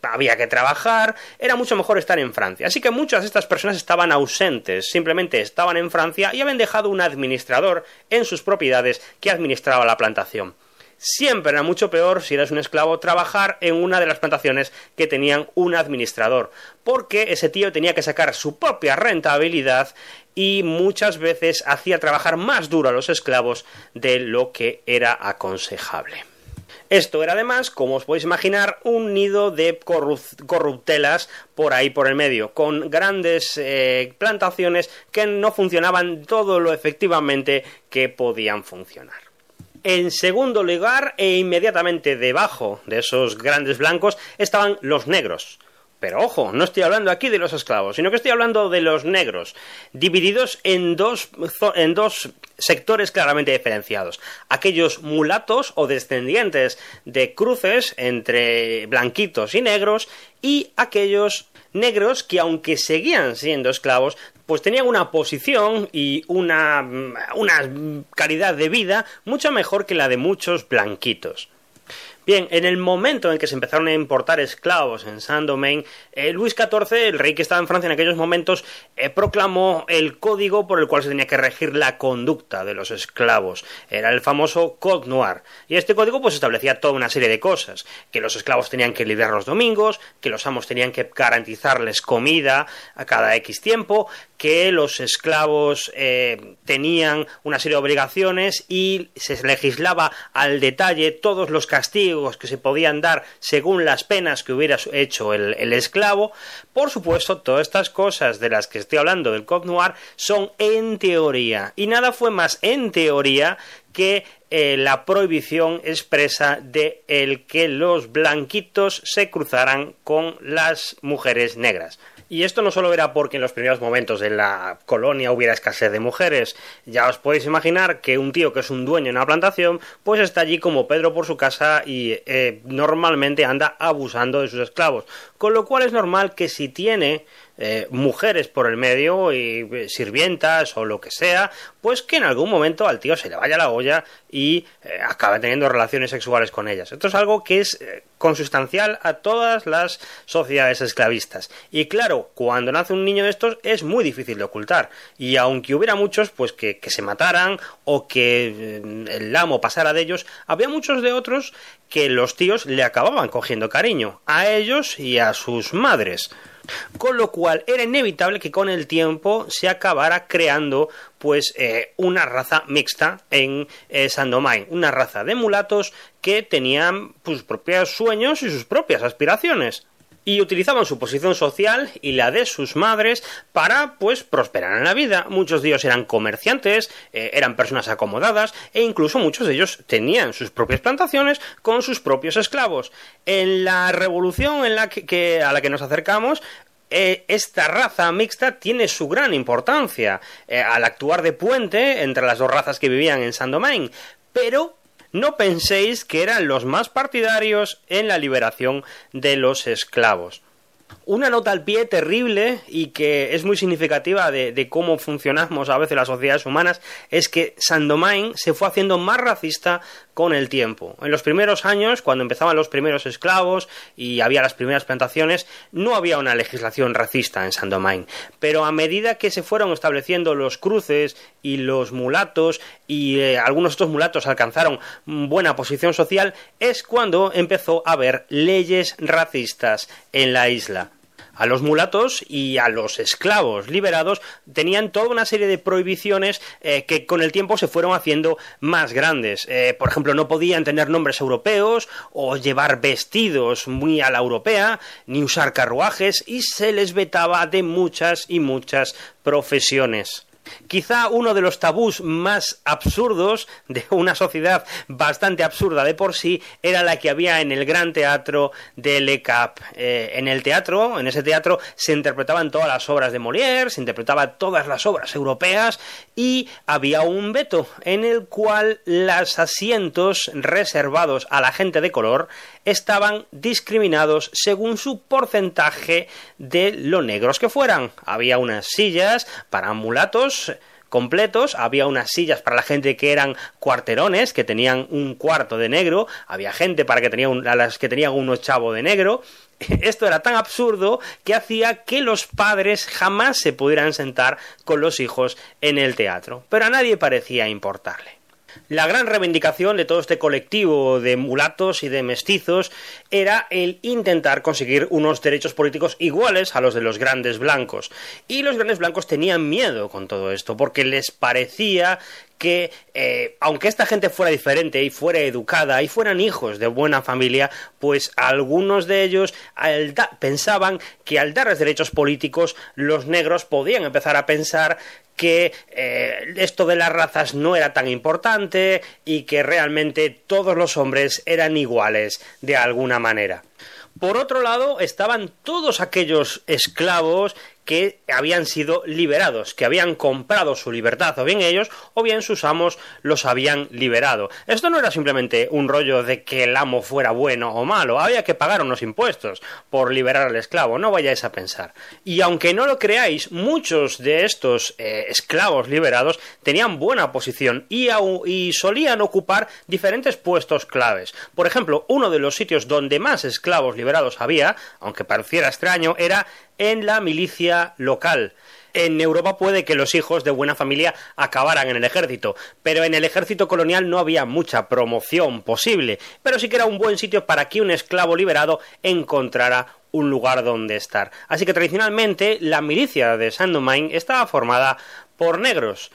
había que trabajar, era mucho mejor estar en Francia. Así que muchas de estas personas estaban ausentes, simplemente estaban en Francia y habían dejado un administrador en sus propiedades que administraba la plantación. Siempre era mucho peor si eras un esclavo trabajar en una de las plantaciones que tenían un administrador, porque ese tío tenía que sacar su propia rentabilidad y muchas veces hacía trabajar más duro a los esclavos de lo que era aconsejable. Esto era además, como os podéis imaginar, un nido de corruptelas por ahí por el medio, con grandes eh, plantaciones que no funcionaban todo lo efectivamente que podían funcionar. En segundo lugar, e inmediatamente debajo de esos grandes blancos, estaban los negros. Pero ojo, no estoy hablando aquí de los esclavos, sino que estoy hablando de los negros, divididos en dos, en dos sectores claramente diferenciados. Aquellos mulatos o descendientes de cruces entre blanquitos y negros y aquellos negros que aunque seguían siendo esclavos, pues tenían una posición y una, una calidad de vida mucho mejor que la de muchos blanquitos. Bien, en el momento en que se empezaron a importar esclavos en Saint-Domingue, eh, Luis XIV, el rey que estaba en Francia en aquellos momentos, eh, proclamó el código por el cual se tenía que regir la conducta de los esclavos. Era el famoso Code Noir. Y este código pues establecía toda una serie de cosas. Que los esclavos tenían que lidiar los domingos, que los amos tenían que garantizarles comida a cada X tiempo, que los esclavos eh, tenían una serie de obligaciones y se legislaba al detalle todos los castigos que se podían dar según las penas que hubiera hecho el, esclavo. Por supuesto, todas estas cosas de las que estoy hablando del Code Noir son en teoría y nada fue más en teoría que eh, la prohibición expresa de el que los blanquitos se cruzaran con las mujeres negras. Y esto no solo era porque en los primeros momentos de la colonia hubiera escasez de mujeres. Ya os podéis imaginar que un tío que es un dueño en una plantación, pues está allí como Pedro por su casa y eh, normalmente anda abusando de sus esclavos. Con lo cual es normal que si tiene eh, mujeres por el medio y eh, sirvientas o lo que sea, pues que en algún momento al tío se le vaya la olla y eh, acabe teniendo relaciones sexuales con ellas. Esto es algo que es consustancial a todas las sociedades esclavistas. Y claro, cuando nace un niño de estos es muy difícil de ocultar. Y aunque hubiera muchos, pues que, que se mataran o que el amo pasara de ellos, había muchos de otros que los tíos le acababan cogiendo cariño a ellos y a sus madres. Con lo cual era inevitable que con el tiempo se acabara creando pues eh, una raza mixta en eh, una raza de mulatos que tenían pues, sus propios sueños y sus propias aspiraciones y utilizaban su posición social y la de sus madres para pues prosperar en la vida. Muchos de ellos eran comerciantes, eh, eran personas acomodadas e incluso muchos de ellos tenían sus propias plantaciones con sus propios esclavos. En la revolución en la que, a la que nos acercamos eh, esta raza mixta tiene su gran importancia eh, al actuar de puente entre las dos razas que vivían en Saint-Domingue, pero no penséis que eran los más partidarios en la liberación de los esclavos. Una nota al pie terrible y que es muy significativa de, cómo funcionamos a veces las sociedades humanas es que Saint-Domingue se fue haciendo más racista con el tiempo. En los primeros años, cuando empezaban los primeros esclavos y había las primeras plantaciones, no había una legislación racista en Saint-Domingue. Pero a medida que se fueron estableciendo los cruces y los mulatos y eh, algunos de estos mulatos alcanzaron buena posición social, es cuando empezó a haber leyes racistas en la isla a los mulatos y a los esclavos liberados tenían toda una serie de prohibiciones eh, que con el tiempo se fueron haciendo más grandes. Eh, por ejemplo, no podían tener nombres europeos o llevar vestidos muy a la europea, ni usar carruajes y se les vetaba de muchas y muchas profesiones. Quizá uno de los tabús más absurdos de una sociedad bastante absurda de por sí era la que había en el gran teatro de Le Cap. Eh, en el teatro, en ese teatro, se interpretaban todas las obras de Molière, se interpretaban todas las obras europeas y había un veto en el cual los asientos reservados a la gente de color estaban discriminados según su porcentaje de lo negros que fueran. Había unas sillas para mulatos completos, había unas sillas para la gente que eran cuarterones, que tenían un cuarto de negro, había gente para que tenían a las que tenían un ochavo de negro. Esto era tan absurdo que hacía que los padres jamás se pudieran sentar con los hijos en el teatro, pero a nadie parecía importarle. La gran reivindicación de todo este colectivo de mulatos y de mestizos era el intentar conseguir unos derechos políticos iguales a los de los grandes blancos. Y los grandes blancos tenían miedo con todo esto, porque les parecía que eh, aunque esta gente fuera diferente y fuera educada y fueran hijos de buena familia, pues algunos de ellos pensaban que al darles derechos políticos los negros podían empezar a pensar que eh, esto de las razas no era tan importante y que realmente todos los hombres eran iguales de alguna manera. Por otro lado, estaban todos aquellos esclavos que habían sido liberados, que habían comprado su libertad, o bien ellos, o bien sus amos los habían liberado. Esto no era simplemente un rollo de que el amo fuera bueno o malo, había que pagar unos impuestos por liberar al esclavo, no vayáis a pensar. Y aunque no lo creáis, muchos de estos eh, esclavos liberados tenían buena posición y, y solían ocupar diferentes puestos claves. Por ejemplo, uno de los sitios donde más esclavos liberados había, aunque pareciera extraño, era en la milicia local. En Europa puede que los hijos de buena familia acabaran en el ejército, pero en el ejército colonial no había mucha promoción posible, pero sí que era un buen sitio para que un esclavo liberado encontrara un lugar donde estar. Así que tradicionalmente la milicia de Saint-Domingue estaba formada por negros,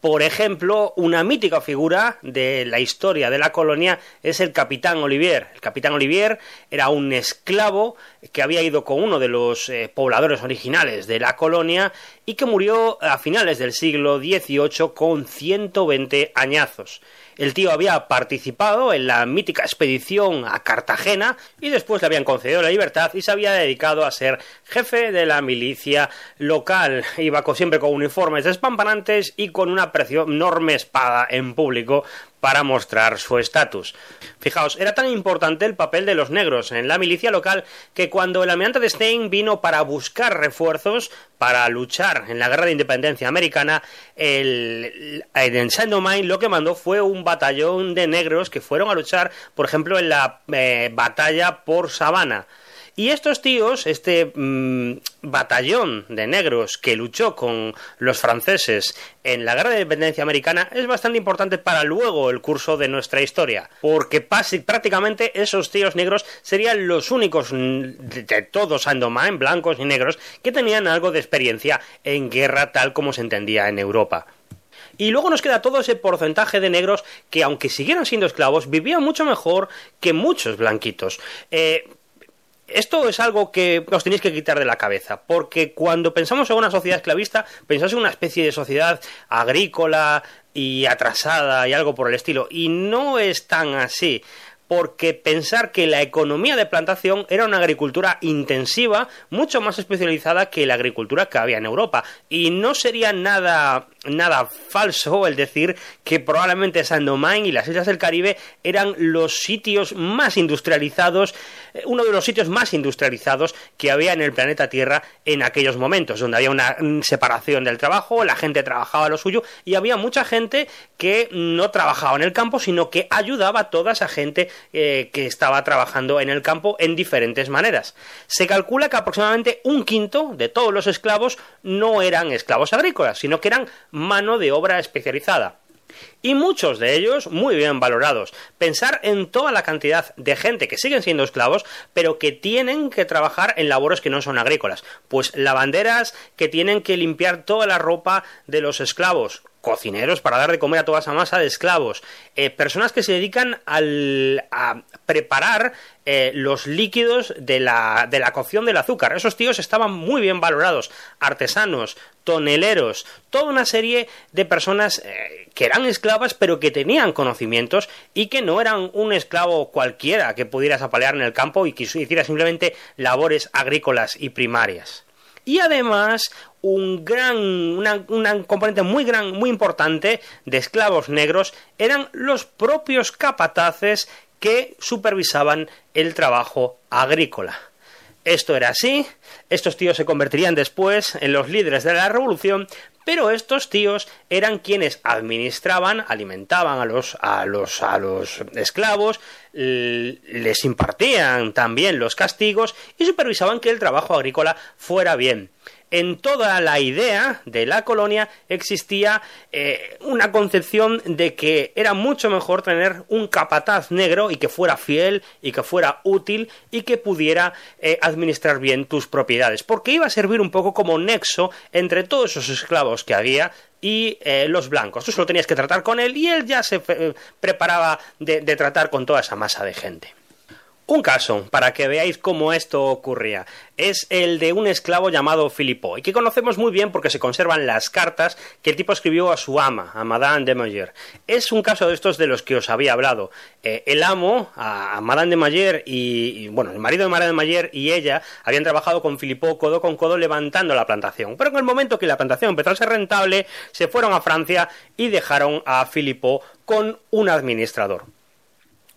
por ejemplo, una mítica figura de la historia de la colonia es el capitán Olivier. El capitán Olivier era un esclavo que había ido con uno de los eh, pobladores originales de la colonia y que murió a finales del siglo XVIII con 120 añazos. El tío había participado en la mítica expedición a Cartagena y después le habían concedido la libertad y se había dedicado a ser jefe de la milicia local. Iba siempre con uniformes despampanantes y con una enorme espada en público para mostrar su estatus. Fijaos, era tan importante el papel de los negros en la milicia local que cuando el almirante de Stein vino para buscar refuerzos para luchar en la guerra de independencia americana, el, en Saint-Domingue lo que mandó fue un batallón de negros que fueron a luchar, por ejemplo, en la eh, batalla por Savannah. Y estos tíos, este mm, batallón de negros que luchó con los franceses en la guerra de independencia americana, es bastante importante para luego el curso de nuestra historia, porque prácticamente esos tíos negros serían los únicos de todos en blancos y negros, que tenían algo de experiencia en guerra tal como se entendía en Europa. Y luego nos queda todo ese porcentaje de negros que, aunque siguieran siendo esclavos, vivían mucho mejor que muchos blanquitos. Eh, esto es algo que os tenéis que quitar de la cabeza, porque cuando pensamos en una sociedad esclavista, pensamos en una especie de sociedad agrícola y atrasada y algo por el estilo, y no es tan así porque pensar que la economía de plantación era una agricultura intensiva, mucho más especializada que la agricultura que había en Europa, y no sería nada nada falso el decir que probablemente Saint-Domingue y las islas del Caribe eran los sitios más industrializados, eh, uno de los sitios más industrializados que había en el planeta Tierra en aquellos momentos, donde había una mm, separación del trabajo, la gente trabajaba lo suyo y había mucha gente que no trabajaba en el campo, sino que ayudaba a toda esa gente eh, que estaba trabajando en el campo en diferentes maneras. Se calcula que aproximadamente un quinto de todos los esclavos no eran esclavos agrícolas, sino que eran mano de obra especializada. Y muchos de ellos muy bien valorados. Pensar en toda la cantidad de gente que siguen siendo esclavos, pero que tienen que trabajar en labores que no son agrícolas. Pues lavanderas que tienen que limpiar toda la ropa de los esclavos, cocineros para dar de comer a toda esa masa de esclavos, eh, personas que se dedican a preparar eh, los líquidos de la, de la cocción del azúcar. Esos tíos estaban muy bien valorados, artesanos, toneleros, toda una serie de personas eh, que eran esclavas pero que tenían conocimientos y que no eran un esclavo cualquiera que pudieras apalear en el campo y que hiciera simplemente labores agrícolas y primarias y además un gran, una, componente muy gran, muy importante de esclavos negros eran los propios capataces que supervisaban el trabajo agrícola. Esto era así, estos tíos se convertirían después en los líderes de la revolución, pero estos tíos eran quienes administraban, alimentaban a los, a los, a los esclavos, les impartían también los castigos y supervisaban que el trabajo agrícola fuera bien. En toda la idea de la colonia existía eh, una concepción de que era mucho mejor tener un capataz negro y que fuera fiel y que fuera útil y que pudiera eh, administrar bien tus propiedades, porque iba a servir un poco como nexo entre todos esos esclavos que había y eh, los blancos. Tú solo tenías que tratar con él y él ya se preparaba de tratar con toda esa masa de gente. Un caso, para que veáis cómo esto ocurría, es el de un esclavo llamado Philippot, y que conocemos muy bien porque se conservan las cartas que el tipo escribió a su ama, a Madame de Mayer. Es un caso de estos de los que os había hablado. Eh, el amo, a, Madame de Mayer, y, bueno, el marido de Madame de Mayer y ella habían trabajado con Philippot codo con codo levantando la plantación. Pero en el momento que la plantación empezó a ser rentable, se fueron a Francia y dejaron a Philippot con un administrador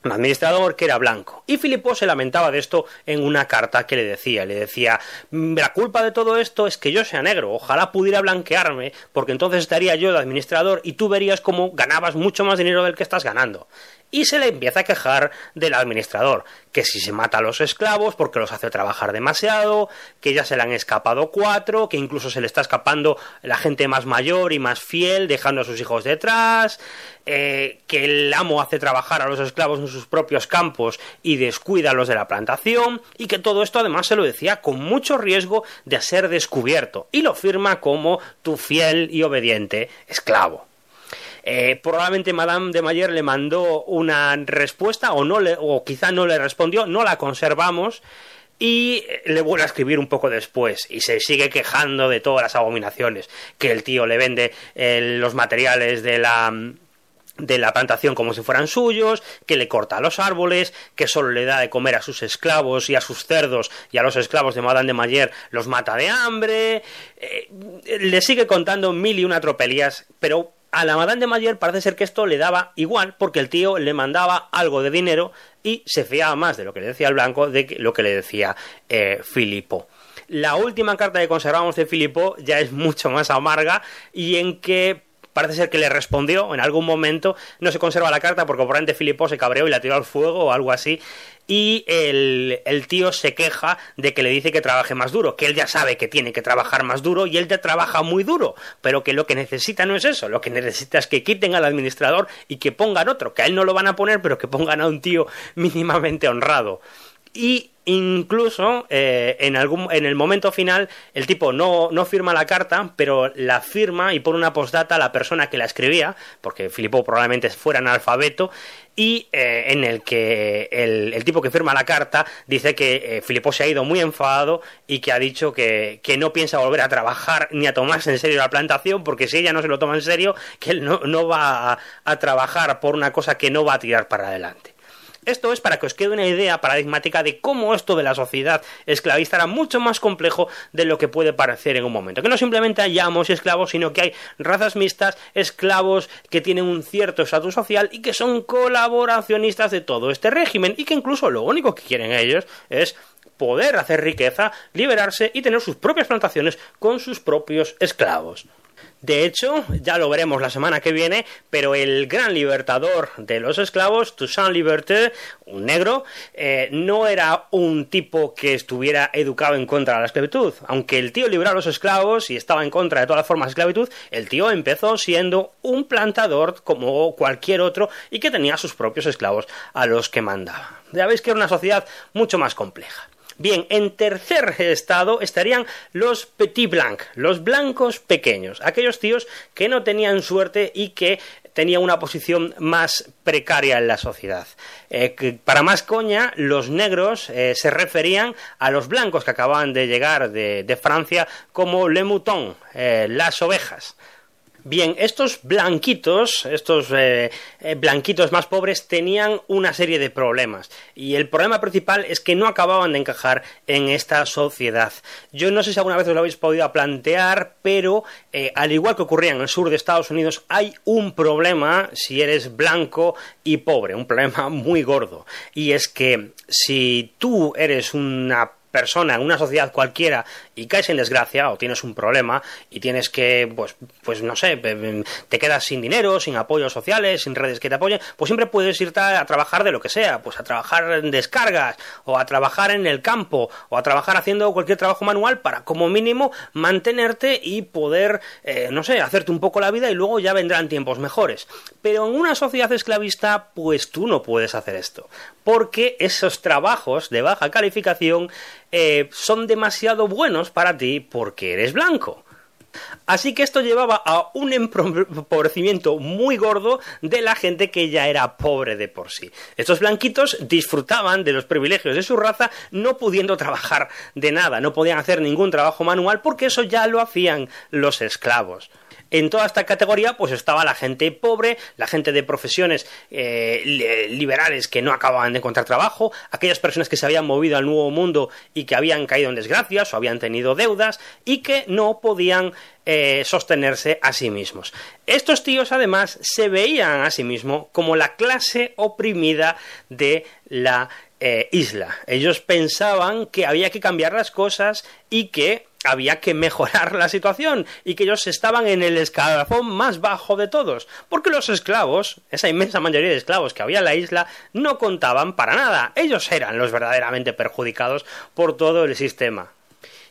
un administrador que era blanco. Y Filipo se lamentaba de esto en una carta que le decía, le decía, mm, la culpa de todo esto es que yo sea negro, ojalá pudiera blanquearme, porque entonces estaría yo de administrador y tú verías cómo ganabas mucho más dinero del que estás ganando y se le empieza a quejar del administrador, que si se mata a los esclavos porque los hace trabajar demasiado, que ya se le han escapado cuatro, que incluso se le está escapando la gente más mayor y más fiel, dejando a sus hijos detrás, eh, que el amo hace trabajar a los esclavos en sus propios campos y descuida a los de la plantación, y que todo esto además se lo decía con mucho riesgo de ser descubierto, y lo firma como tu fiel y obediente esclavo. Eh, probablemente Madame de Mayer le mandó una respuesta o no le, o quizá no le respondió, no la conservamos y le vuelve a escribir un poco después y se sigue quejando de todas las abominaciones que el tío le vende eh, los materiales de la de la plantación como si fueran suyos, que le corta los árboles, que solo le da de comer a sus esclavos y a sus cerdos y a los esclavos de Madame de Mayer los mata de hambre, eh, le sigue contando mil y una tropelías, pero a la Madame de Mayer parece ser que esto le daba igual porque el tío le mandaba algo de dinero y se fiaba más de lo que le decía el blanco de lo que le decía eh, Filipo. La última carta que conservamos de Filipo ya es mucho más amarga y en que parece ser que le respondió en algún momento, no se conserva la carta porque probablemente Filipo se cabreó y la tiró al fuego o algo así, y el, el, tío se queja de que le dice que trabaje más duro, que él ya sabe que tiene que trabajar más duro y él ya trabaja muy duro, pero que lo que necesita no es eso, lo que necesita es que quiten al administrador y que pongan otro, que a él no lo van a poner, pero que pongan a un tío mínimamente honrado. Y Incluso eh, en, algún, en el momento final el tipo no, no, firma la carta, pero la firma y pone una postdata a la persona que la escribía, porque Filipo probablemente fuera analfabeto, y eh, en el que el, tipo que firma la carta dice que eh, Filipo se ha ido muy enfadado y que ha dicho que, que, no piensa volver a trabajar ni a tomarse en serio la plantación, porque si ella no se lo toma en serio, que él no, no va a trabajar por una cosa que no va a tirar para adelante. Esto es para que os quede una idea paradigmática de cómo esto de la sociedad esclavista era mucho más complejo de lo que puede parecer en un momento. Que no simplemente hayamos esclavos, sino que hay razas mixtas, esclavos que tienen un cierto estatus social y que son colaboracionistas de todo este régimen y que incluso lo único que quieren ellos es poder hacer riqueza, liberarse y tener sus propias plantaciones con sus propios esclavos. De hecho, ya lo veremos la semana que viene, pero el gran libertador de los esclavos, Toussaint Liberté, un negro, eh, no era un tipo que estuviera educado en contra de la esclavitud. Aunque el tío liberó a los esclavos y estaba en contra de todas las formas de esclavitud, el tío empezó siendo un plantador como cualquier otro y que tenía sus propios esclavos a los que mandaba. Ya veis que era una sociedad mucho más compleja. Bien, en tercer estado estarían los petit blancs, los blancos pequeños, aquellos tíos que no tenían suerte y que tenían una posición más precaria en la sociedad. Eh, para más coña, los negros eh, se referían a los blancos que acababan de llegar de, Francia como le mouton, eh, las ovejas. Bien, estos blanquitos, estos eh, eh, blanquitos más pobres tenían una serie de problemas y el problema principal es que no acababan de encajar en esta sociedad. Yo no sé si alguna vez os lo habéis podido plantear, pero eh, al igual que ocurría en el sur de Estados Unidos, hay un problema si eres blanco y pobre, un problema muy gordo. Y es que si tú eres una persona en una sociedad cualquiera y caes en desgracia o tienes un problema y tienes que, pues, pues no sé, te quedas sin dinero, sin apoyos sociales, sin redes que te apoyen, pues siempre puedes irte a, trabajar de lo que sea, pues a trabajar en descargas o a trabajar en el campo o a trabajar haciendo cualquier trabajo manual para como mínimo mantenerte y poder, eh, no sé, hacerte un poco la vida y luego ya vendrán tiempos mejores. Pero en una sociedad esclavista, pues tú no puedes hacer esto, porque esos trabajos de baja calificación eh, son demasiado buenos para ti porque eres blanco. Así que esto llevaba a un empobrecimiento muy gordo de la gente que ya era pobre de por sí. Estos blanquitos disfrutaban de los privilegios de su raza no pudiendo trabajar de nada, no podían hacer ningún trabajo manual porque eso ya lo hacían los esclavos. En toda esta categoría pues estaba la gente pobre, la gente de profesiones eh, liberales que no acababan de encontrar trabajo, aquellas personas que se habían movido al nuevo mundo y que habían caído en desgracias o habían tenido deudas y que no podían eh, sostenerse a sí mismos. Estos tíos además se veían a sí mismos como la clase oprimida de la eh, isla. Ellos pensaban que había que cambiar las cosas y que había que mejorar la situación y que ellos estaban en el escalafón más bajo de todos, porque los esclavos, esa inmensa mayoría de esclavos que había en la isla, no contaban para nada, ellos eran los verdaderamente perjudicados por todo el sistema.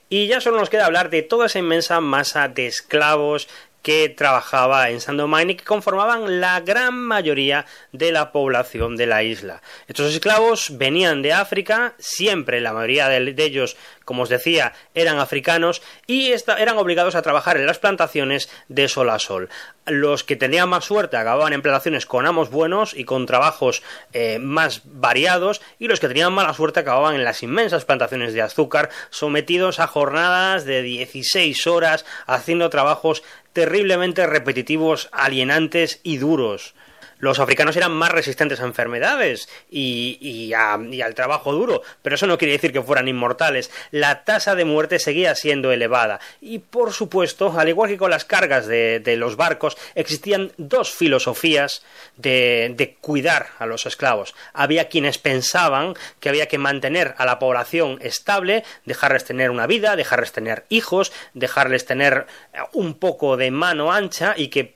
Y ya solo nos queda hablar de toda esa inmensa masa de esclavos que trabajaba en San y que conformaban la gran mayoría de la población de la isla. Estos esclavos venían de África, siempre la mayoría de ellos como os decía, eran africanos y eran obligados a trabajar en las plantaciones de sol a sol. Los que tenían más suerte acababan en plantaciones con amos buenos y con trabajos eh, más variados y los que tenían mala suerte acababan en las inmensas plantaciones de azúcar sometidos a jornadas de 16 horas haciendo trabajos terriblemente repetitivos, alienantes y duros los africanos eran más resistentes a enfermedades y, al trabajo duro, pero eso no quiere decir que fueran inmortales. La tasa de muerte seguía siendo elevada y, por supuesto, al igual que con las cargas de, los barcos, existían dos filosofías de, cuidar a los esclavos. Había quienes pensaban que había que mantener a la población estable, dejarles tener una vida, dejarles tener hijos, dejarles tener un poco de mano ancha y que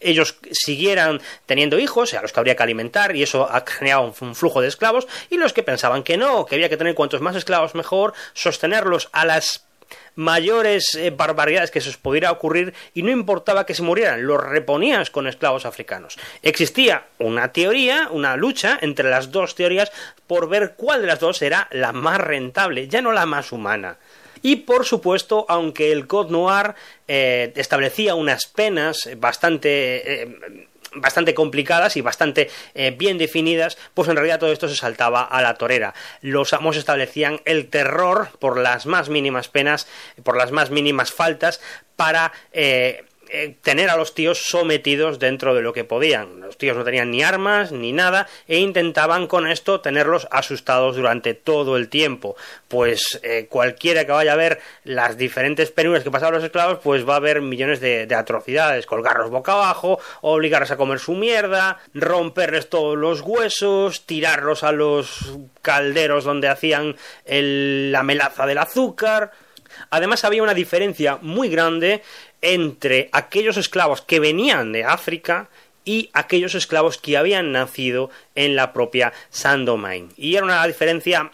ellos siguieran teniendo hijos, a los que habría que alimentar, y eso ha generado un flujo de esclavos, y los que pensaban que no, que había que tener cuantos más esclavos mejor, sostenerlos a las mayores eh, barbaridades que se os pudiera ocurrir y no importaba que se murieran, los reponías con esclavos africanos. Existía una teoría, una lucha entre las dos teorías por ver cuál de las dos era la más rentable, ya no la más humana. Y por supuesto, aunque el Code Noir eh, establecía unas penas bastante. Eh, bastante complicadas y bastante eh, bien definidas, pues en realidad todo esto se saltaba a la torera. Los amos establecían el terror por las más mínimas penas, por las más mínimas faltas, para eh, tener a los tíos sometidos dentro de lo que podían. Los tíos no tenían ni armas ni nada e intentaban con esto tenerlos asustados durante todo el tiempo. Pues eh, cualquiera que vaya a ver las diferentes penurias que pasaban los esclavos, pues va a ver millones de, atrocidades, colgarlos boca abajo, obligarlos a comer su mierda, romperles todos los huesos, tirarlos a los calderos donde hacían la melaza del azúcar. Además había una diferencia muy grande entre aquellos esclavos que venían de África y aquellos esclavos que habían nacido en la propia Saint Domain. Y era una diferencia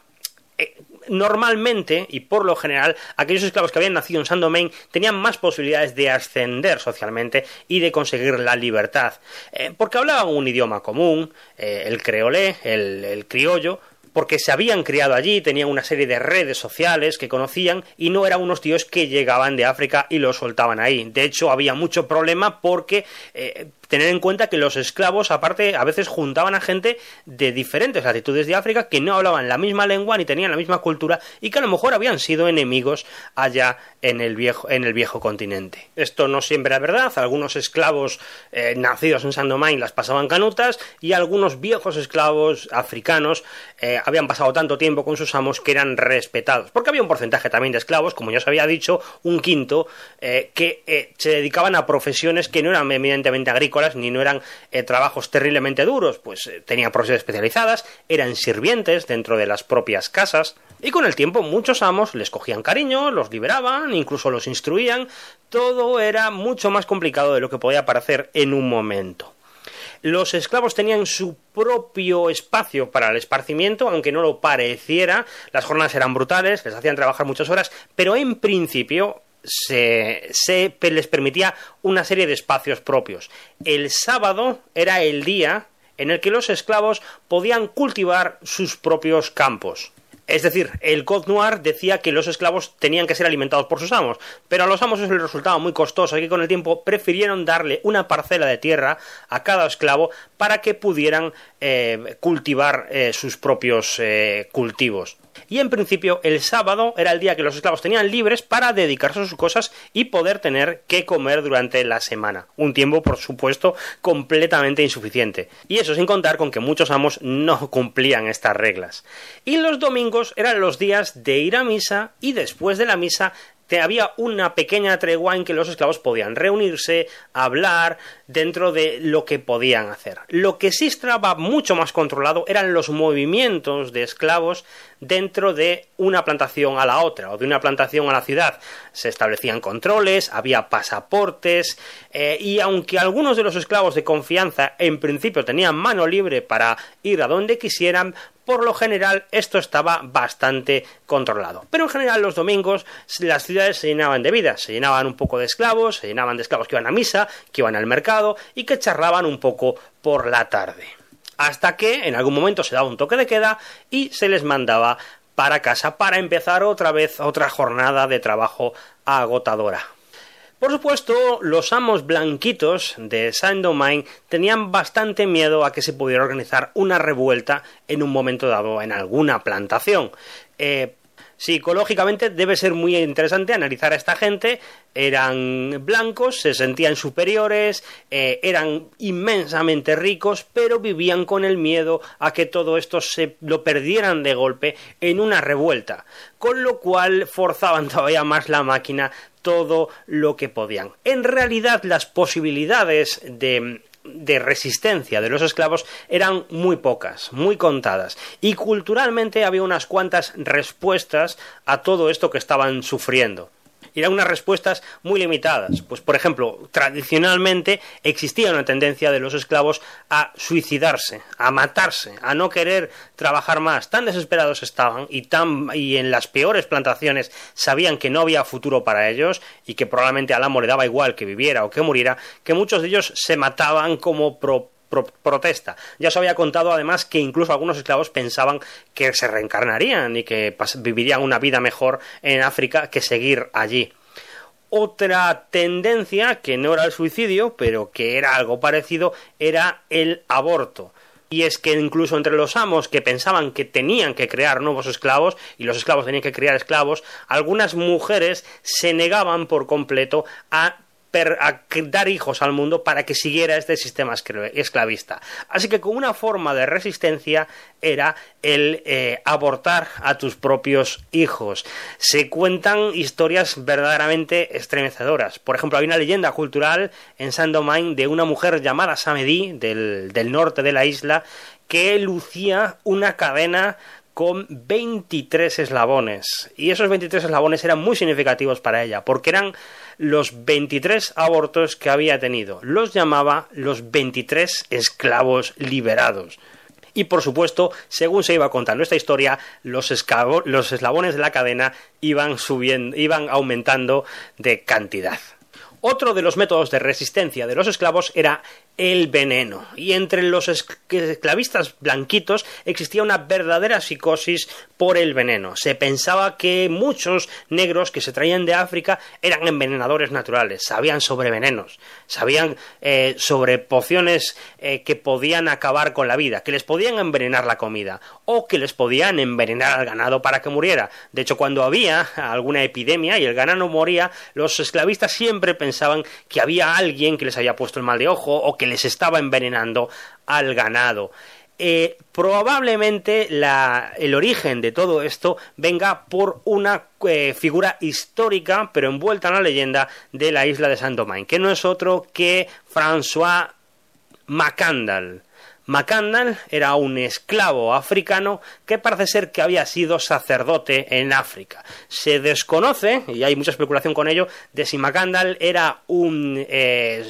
eh, normalmente y por lo general aquellos esclavos que habían nacido en Saint Domain tenían más posibilidades de ascender socialmente y de conseguir la libertad eh, porque hablaban un idioma común eh, el creolé el criollo porque se habían criado allí, tenían una serie de redes sociales que conocían y no eran unos tíos que llegaban de África y los soltaban ahí. De hecho, había mucho problema porque eh, tener en cuenta que los esclavos, aparte, a veces juntaban a gente de diferentes latitudes de África que no hablaban la misma lengua ni tenían la misma cultura y que a lo mejor habían sido enemigos allá en el viejo, en el viejo continente. Esto no siempre era verdad, algunos esclavos eh, nacidos en Saint Domingue las pasaban canutas y algunos viejos esclavos africanos eh, habían pasado tanto tiempo con sus amos que eran respetados, porque había un porcentaje también de esclavos, como ya os había dicho, un quinto, eh, que se dedicaban a profesiones que no eran evidentemente agrícolas, ni no eran eh, trabajos terriblemente duros, pues eh, tenían profesiones especializadas, eran sirvientes dentro de las propias casas, y con el tiempo muchos amos les cogían cariño, los liberaban, incluso los instruían, todo era mucho más complicado de lo que podía parecer en un momento. Los esclavos tenían su propio espacio para el esparcimiento, aunque no lo pareciera. Las jornadas eran brutales, les hacían trabajar muchas horas, pero en principio se, les permitía una serie de espacios propios. El sábado era el día en el que los esclavos podían cultivar sus propios campos. Es decir, el Code Noir decía que los esclavos tenían que ser alimentados por sus amos, pero a los amos eso les resultaba muy costoso y que con el tiempo prefirieron darle una parcela de tierra a cada esclavo para que pudieran eh, cultivar eh, sus propios eh, cultivos y en principio el sábado era el día que los esclavos tenían libres para dedicarse a sus cosas y poder tener que comer durante la semana. Un tiempo, por supuesto, completamente insuficiente. Y eso sin contar con que muchos amos no cumplían estas reglas. Y los domingos eran los días de ir a misa y después de la misa había una pequeña tregua en que los esclavos podían reunirse, hablar, dentro de lo que podían hacer. Lo que sí estaba mucho más controlado eran los movimientos de esclavos dentro de una plantación a la otra o de una plantación a la ciudad. Se establecían controles, había pasaportes eh, y aunque algunos de los esclavos de confianza en principio tenían mano libre para ir a donde quisieran, por lo general esto estaba bastante controlado. Pero en general los domingos las ciudades se llenaban de vida, se llenaban un poco de esclavos, se llenaban de esclavos que iban a misa, que iban al mercado y que charlaban un poco por la tarde. Hasta que en algún momento se daba un toque de queda y se les mandaba para casa para empezar otra vez otra jornada de trabajo agotadora. Por supuesto, los amos blanquitos de Saint-Domingue tenían bastante miedo a que se pudiera organizar una revuelta en un momento dado en alguna plantación. Eh, psicológicamente debe ser muy interesante analizar a esta gente. Eran blancos, se sentían superiores, eh, eran inmensamente ricos, pero vivían con el miedo a que todo esto se lo perdieran de golpe en una revuelta, con lo cual forzaban todavía más la máquina todo lo que podían. En realidad las posibilidades de de resistencia de los esclavos eran muy pocas, muy contadas, y culturalmente había unas cuantas respuestas a todo esto que estaban sufriendo y eran unas respuestas muy limitadas. Pues, por ejemplo, tradicionalmente existía una tendencia de los esclavos a suicidarse, a matarse, a no querer trabajar más. Tan desesperados estaban y, tan, y en las peores plantaciones sabían que no había futuro para ellos y que probablemente al amo le daba igual que viviera o que muriera, que muchos de ellos se mataban como pro protesta. Ya os había contado además que incluso algunos esclavos pensaban que se reencarnarían y que vivirían una vida mejor en África que seguir allí. Otra tendencia, que no era el suicidio, pero que era algo parecido, era el aborto. Y es que incluso entre los amos que pensaban que tenían que crear nuevos esclavos y los esclavos tenían que criar esclavos, algunas mujeres se negaban por completo a dar hijos al mundo para que siguiera este sistema esclavista. Así que con una forma de resistencia era el eh, abortar a tus propios hijos. Se cuentan historias verdaderamente estremecedoras. Por ejemplo, hay una leyenda cultural en Saint-Domingue de una mujer llamada Samedi, del norte de la isla, que lucía una cadena con 23 eslabones. Y esos 23 eslabones eran muy significativos para ella, porque eran los 23 abortos que había tenido. Los llamaba los 23 esclavos liberados. Y por supuesto, según se iba contando esta historia, los, los eslabones de la cadena iban subiendo, iban aumentando de cantidad. Otro de los métodos de resistencia de los esclavos era el veneno. Y entre los esclavistas blanquitos existía una verdadera psicosis por el veneno. Se pensaba que muchos negros que se traían de África eran envenenadores naturales, sabían sobre venenos, sabían eh, sobre pociones eh, que podían acabar con la vida, que les podían envenenar la comida o que les podían envenenar al ganado para que muriera. De hecho, cuando había alguna epidemia y el ganado moría, los esclavistas siempre pensaban que había alguien que les había puesto el mal de ojo o que les estaba envenenando al ganado. Eh, probablemente el origen de todo esto venga por una eh, figura histórica, pero envuelta en la leyenda de la isla de Saint-Domingue, que no es otro que François Macandal. Macandal era un esclavo africano que parece ser que había sido sacerdote en África. Se desconoce, y hay mucha especulación con ello, de si Macandal era un, eh,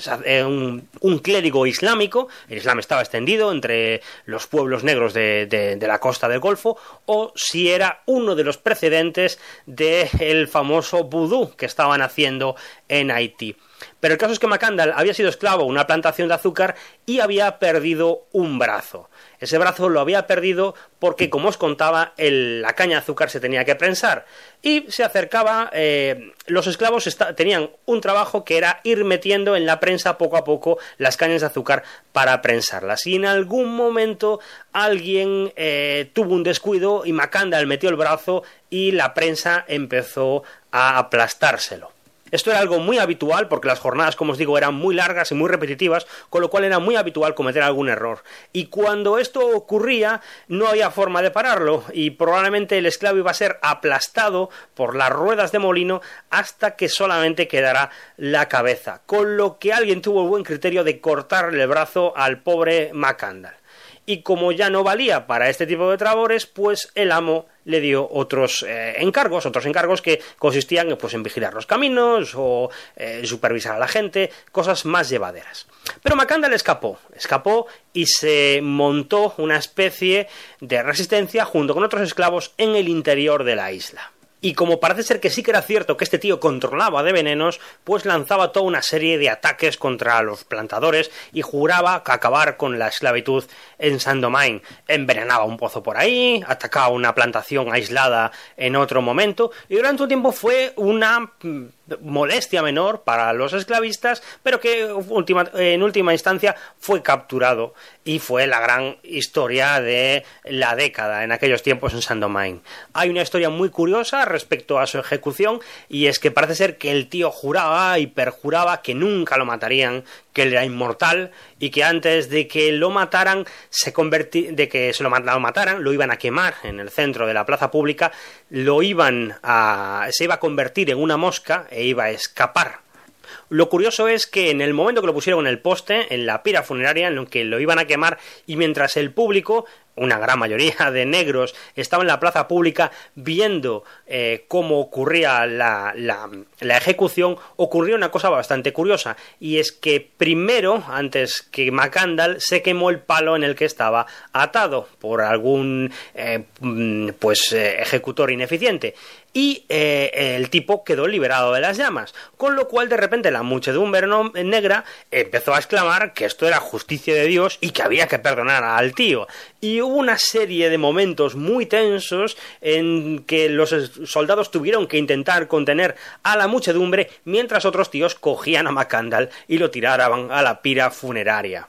un, clérigo islámico, el Islam estaba extendido entre los pueblos negros de, la costa del Golfo, o si era uno de los precedentes del famoso vudú que estaban haciendo en Haití. Pero el caso es que Macandal había sido esclavo de una plantación de azúcar y había perdido un brazo. Ese brazo lo había perdido porque, como os contaba, la caña de azúcar se tenía que prensar. Y se acercaba, eh, los esclavos tenían un trabajo que era ir metiendo en la prensa poco a poco las cañas de azúcar para prensarlas. Y en algún momento alguien eh, tuvo un descuido y Macandal metió el brazo y la prensa empezó a aplastárselo. Esto era algo muy habitual porque las jornadas, como os digo, eran muy largas y muy repetitivas, con lo cual era muy habitual cometer algún error. Y cuando esto ocurría, no había forma de pararlo y probablemente el esclavo iba a ser aplastado por las ruedas de molino hasta que solamente quedara la cabeza. Con lo que alguien tuvo el buen criterio de cortarle el brazo al pobre Macandal y como ya no valía para este tipo de trabores, pues el amo le dio otros eh, encargos, otros encargos que consistían pues, en vigilar los caminos o eh, supervisar a la gente, cosas más llevaderas. Pero Macandal escapó, escapó y se montó una especie de resistencia junto con otros esclavos en el interior de la isla. Y como parece ser que sí que era cierto que este tío controlaba de venenos, pues lanzaba toda una serie de ataques contra los plantadores y juraba que acabar con la esclavitud en Saint-Domingue. Envenenaba un pozo por ahí, atacaba una plantación aislada en otro momento, y durante un tiempo fue una mm, molestia menor para los esclavistas, pero que en última instancia fue capturado y fue la gran historia de la década en aquellos tiempos en Saint-Domingue. Hay una historia muy curiosa respecto a su ejecución y es que parece ser que el tío juraba y perjuraba que nunca lo matarían, que él era inmortal y que antes de que lo mataran, se de que se lo mataran, lo iban a quemar en el centro de la plaza pública, lo iban a, se iba a convertir en una mosca e iba a escapar. Lo curioso es que en el momento que lo pusieron en el poste, en la pira funeraria, en lo que lo iban a quemar, y mientras el público una gran mayoría de negros estaban en la plaza pública viendo eh, cómo ocurría la, la, ejecución, ocurrió una cosa bastante curiosa, y es que primero, antes que Macandal, se quemó el palo en el que estaba atado por algún eh, mm, pues eh, ejecutor ineficiente y el tipo quedó liberado de las llamas, con lo cual de repente la muchedumbre negra empezó a exclamar que esto era justicia de Dios y que había que perdonar al tío. Y hubo una serie de momentos muy tensos en que los soldados tuvieron que intentar contener a la muchedumbre mientras otros tíos cogían a Macandal y lo tiraban a la pira funeraria.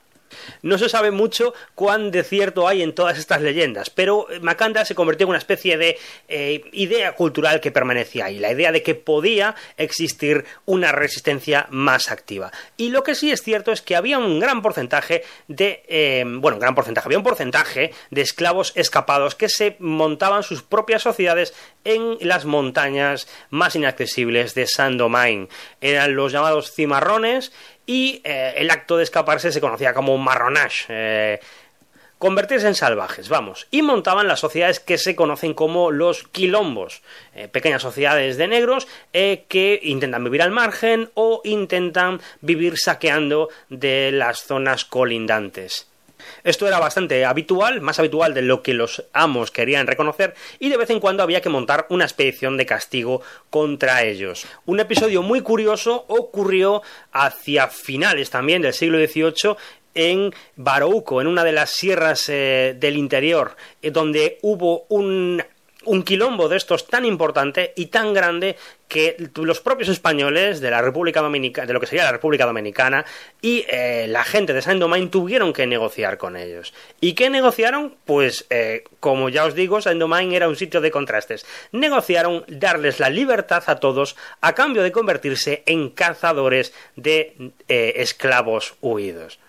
No se sabe mucho cuán de cierto hay en todas estas leyendas, pero Macanda se convirtió en una especie de eh, idea cultural que permanecía ahí, la idea de que podía existir una resistencia más activa. Y lo que sí es cierto es que había un gran porcentaje de, eh, bueno, un gran porcentaje, había un porcentaje de esclavos escapados que se montaban sus propias sociedades en las montañas más inaccesibles de Saint-Domingue. Eran los llamados cimarrones y eh, el acto de escaparse se conocía como marronage. Eh, convertirse en salvajes, vamos, y montaban las sociedades que se conocen como los quilombos, eh, pequeñas sociedades de negros que intentan vivir al margen o intentan vivir saqueando de las zonas colindantes. Esto era bastante habitual, más habitual de lo que los amos querían reconocer, y de vez en cuando había que montar una expedición de castigo contra ellos. Un episodio muy curioso ocurrió hacia finales también del siglo XVIII en Barouco, en una de las sierras eh, del interior, eh, donde hubo un un quilombo de estos tan importante y tan grande que los propios españoles de la República Dominicana, de lo que sería la República Dominicana y eh, la gente de Saint-Domingue tuvieron que negociar con ellos. ¿Y qué negociaron? Pues, eh, como ya os digo, Saint-Domingue era un sitio de contrastes. Negociaron darles la libertad a todos a cambio de convertirse en cazadores de eh, esclavos huidos.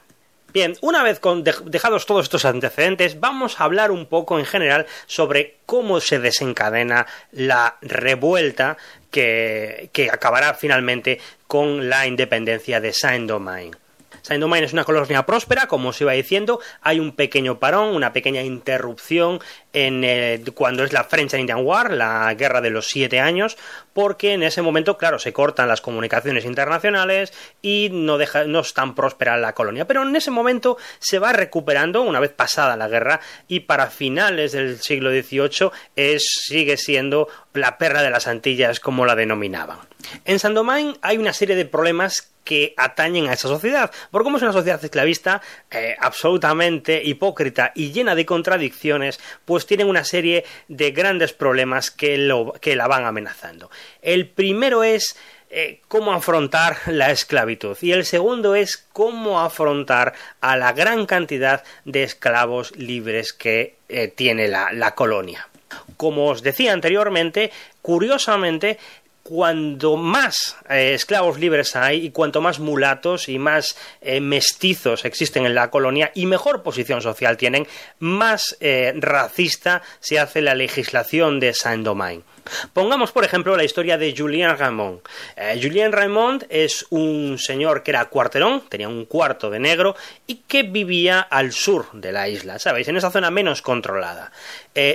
Bien, una vez dejados todos estos antecedentes, vamos a hablar un poco en general sobre cómo se desencadena la revuelta que, acabará finalmente con la independencia de Saint-Domingue. Saint-Domingue es una colonia próspera, como os iba diciendo, hay un pequeño parón, una pequeña interrupción en cuando es la French Indian War, la guerra de los siete años, porque en ese momento, claro, se cortan las comunicaciones internacionales y no, deja, es tan próspera la colonia. Pero en ese momento se va recuperando una vez pasada la guerra y para finales del siglo XVIII es, sigue siendo la perra de las Antillas, como la denominaban. En Saint-Domingue hay una serie de problemas que atañen a esa sociedad. Porque como es una sociedad esclavista eh, absolutamente hipócrita y llena de contradicciones, pues tienen una serie de grandes problemas que la van amenazando. El primero es eh, cómo afrontar la esclavitud y el segundo es cómo afrontar a la gran cantidad de esclavos libres que eh, tiene la, la colonia. Como os decía anteriormente, curiosamente cuanto más eh, esclavos libres hay y cuanto más mulatos y más mestizos existen en la colonia y mejor posición social tienen, más racista se hace la legislación de Saint-Domingue. Pongamos, por ejemplo, la historia de Julien Raymond. Julien Raymond es un señor que era cuarterón, tenía un cuarto de negro y que vivía al sur de la isla, ¿sabéis? En esa zona menos controlada.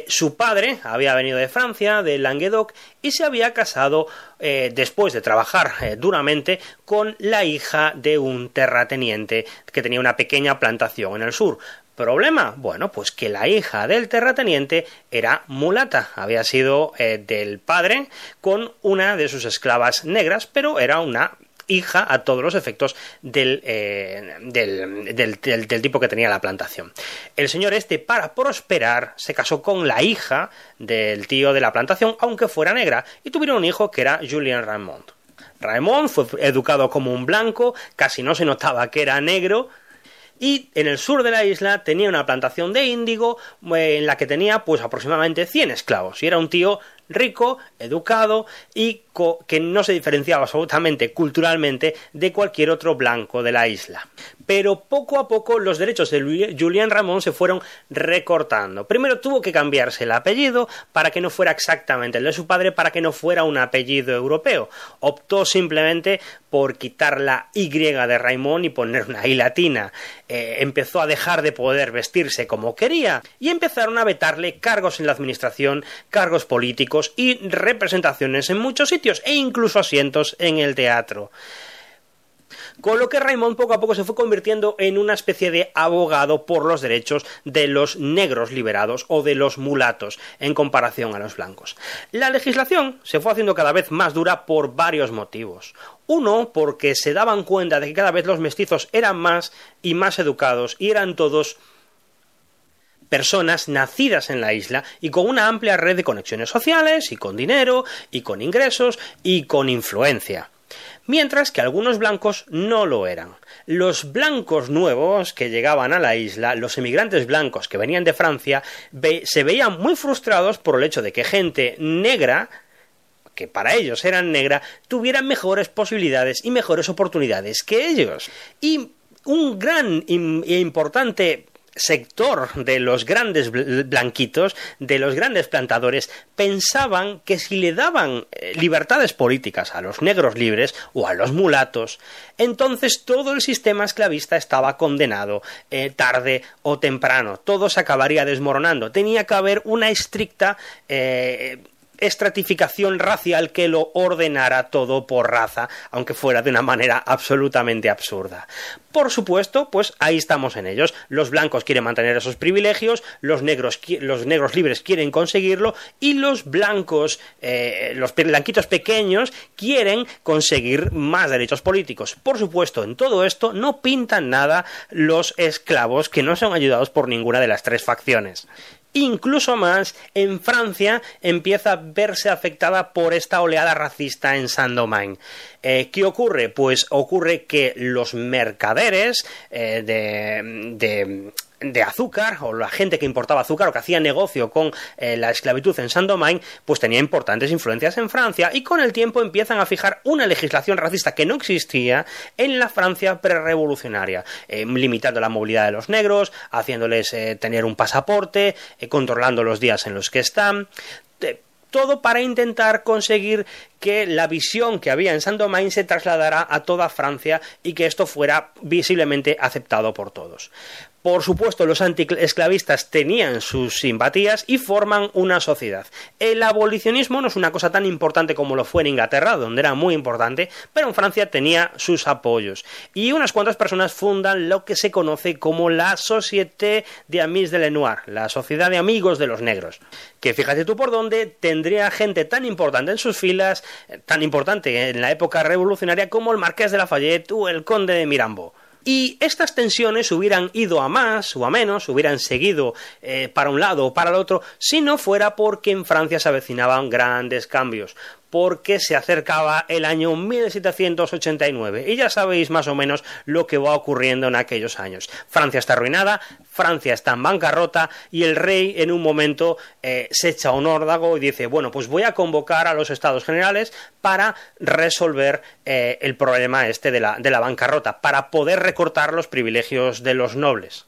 su padre había venido de Francia, de Languedoc, y se había casado eh, después de trabajar eh, duramente con la hija de un terrateniente que tenía una pequeña plantación en el sur. ¿Problema? Bueno, pues que la hija del terrateniente era mulata, había sido eh, del padre con una de sus esclavas negras, pero era una hija a todos los efectos eh, del, del, tipo que tenía la plantación. El señor este, para prosperar, se casó con la hija del tío de la plantación, aunque fuera negra, y tuvieron un hijo que era Julien Raymond. Raymond fue educado como un blanco, casi no se notaba que era negro, y en el sur de la isla tenía una plantación de índigo eh, en la que tenía pues aproximadamente 100 esclavos. Y era un tío rico, educado y que no se diferenciaba absolutamente culturalmente de cualquier otro blanco de la isla. Pero poco a poco los derechos de Julián Ramón se fueron recortando. Primero tuvo que cambiarse el apellido para que no fuera exactamente el de su padre, para que no fuera un apellido europeo. Optó simplemente por quitar la Y de Raimón y poner una I latina. Eh, empezó a dejar de poder vestirse como quería y empezaron a vetarle cargos en la administración, cargos políticos y representaciones en muchos sitios e incluso asientos en el teatro. Con lo que Raymond poco a poco se fue convirtiendo en una especie de abogado por los derechos de los negros liberados o de los mulatos en comparación a los blancos. La legislación se fue haciendo cada vez más dura por varios motivos. Uno, porque se daban cuenta de que cada vez los mestizos eran más y más educados y eran todos personas nacidas en la isla y con una amplia red de conexiones sociales y con dinero y con ingresos y con influencia. mientras que algunos blancos no lo eran. Los blancos nuevos que llegaban a la isla, los emigrantes blancos que venían de Francia, se veían muy frustrados por el hecho de que gente negra que para ellos eran negra, tuvieran mejores posibilidades y mejores oportunidades que ellos. Y un gran e importante sector de los grandes blanquitos, de los grandes plantadores, pensaban que si le daban eh, libertades políticas a los negros libres o a los mulatos, entonces todo el sistema esclavista estaba condenado eh, tarde o temprano, todo se acabaría desmoronando. Tenía que haber una estricta eh, estratificación racial que lo ordenara todo por raza, aunque fuera de una manera absolutamente absurda. Por supuesto, pues ahí estamos en ellos. Los blancos quieren mantener esos privilegios, los negros, los negros libres quieren conseguirlo y los blancos, eh, los blanquitos pequeños quieren conseguir más derechos políticos. Por supuesto, en todo esto no pintan nada los esclavos que no son ayudados por ninguna de las tres facciones. Incluso más, en Francia empieza a verse afectada por esta oleada racista en Saint-Domingue. Eh, ¿Qué ocurre? Pues ocurre que los mercaderes eh, de de azúcar o la gente que importaba azúcar o que hacía negocio con eh, la esclavitud en Saint-Domingue, pues tenía importantes influencias en Francia y con el tiempo empiezan a fijar una legislación racista que no existía en la Francia prerevolucionaria, eh, limitando la movilidad de los negros, haciéndoles eh, tener un pasaporte, controlando los días en los que están todo para intentar conseguir que la visión que había en Saint-Domingue se trasladara a toda Francia y que esto fuera visiblemente aceptado por todos. Por supuesto, los antiesclavistas tenían sus simpatías y forman una sociedad. El abolicionismo no es una cosa tan importante como lo fue en Inglaterra, donde era muy importante, pero en Francia tenía sus apoyos. Y unas cuantas personas fundan lo que se conoce como la Société de Amis de Lenoir, la Sociedad de Amigos de los Negros, que fíjate tú por dónde tendría gente tan importante en sus filas, eh, tan importante en la época revolucionaria como el Marqués de Lafayette o el Conde de Mirambo. Y estas tensiones hubieran ido a más o a menos, hubieran seguido eh, para un lado o para el otro, si no fuera porque en Francia se avecinaban grandes cambios porque se acercaba el año 1789 y ya sabéis más o menos lo que va ocurriendo en aquellos años. Francia está arruinada, Francia está en bancarrota y el rey en un momento eh, se echa un órdago y dice, bueno, pues voy a convocar a los estados generales para resolver eh, el problema este de la, de la bancarrota, para poder recortar los privilegios de los nobles.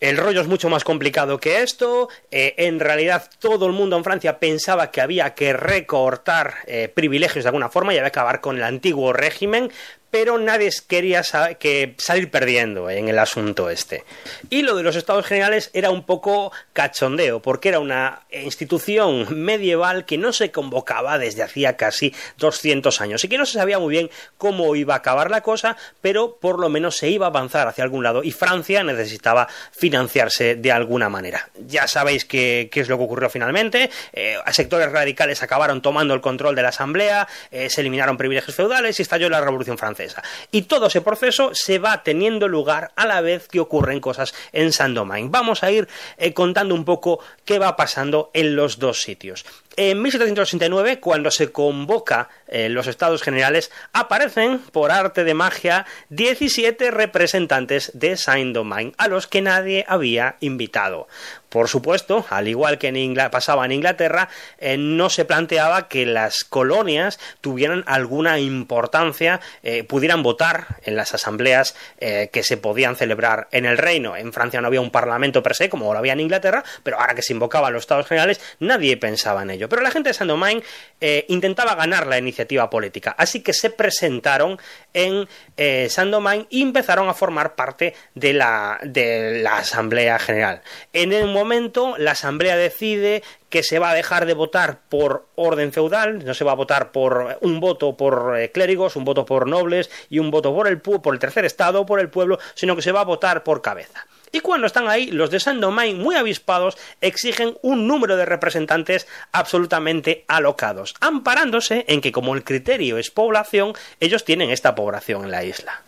El rollo es mucho más complicado que esto. Eh, en realidad, todo el mundo en Francia pensaba que había que recortar eh, privilegios de alguna forma y había que acabar con el antiguo régimen, pero nadie quería que salir perdiendo en el asunto este. Y lo de los estados generales era un poco cachondeo, porque era una institución medieval que no se convocaba desde hacía casi 200 años y que no se sabía muy bien cómo iba a acabar la cosa, pero por lo menos se iba a avanzar hacia algún lado y Francia necesitaba financiarse de alguna manera. Ya sabéis qué, es lo que ocurrió finalmente, eh, sectores radicales acabaron tomando el control de la Asamblea, eh, se eliminaron privilegios feudales y estalló la Revolución Francesa. Y todo ese proceso se va teniendo lugar a la vez que ocurren cosas en Saint-Domingue. Vamos a ir eh, contando un poco qué va pasando en los dos sitios. En 1789, cuando se convoca eh, los estados generales, aparecen, por arte de magia, 17 representantes de Saint-Domingue, a los que nadie había invitado. Por supuesto, al igual que en pasaba en Inglaterra, eh, no se planteaba que las colonias tuvieran alguna importancia, eh, pudieran votar en las asambleas que se podían celebrar en el reino. En Francia no había un parlamento per se, como lo había en Inglaterra, pero ahora que se invocaban los estados generales, nadie pensaba en ello. Pero la gente de Saint-Domingue eh, intentaba ganar la iniciativa política, así que se presentaron en eh, Saint-Domingue y empezaron a formar parte de la, de la Asamblea General. En el momento, la Asamblea decide que se va a dejar de votar por orden feudal, no se va a votar por un voto por eh, clérigos, un voto por nobles y un voto por el, por el tercer estado, por el pueblo, sino que se va a votar por cabeza. Y cuando están ahí, los de Saint-Domingue, muy avispados, exigen un número de representantes absolutamente alocados, amparándose en que como el criterio es población, ellos tienen esta población en la isla.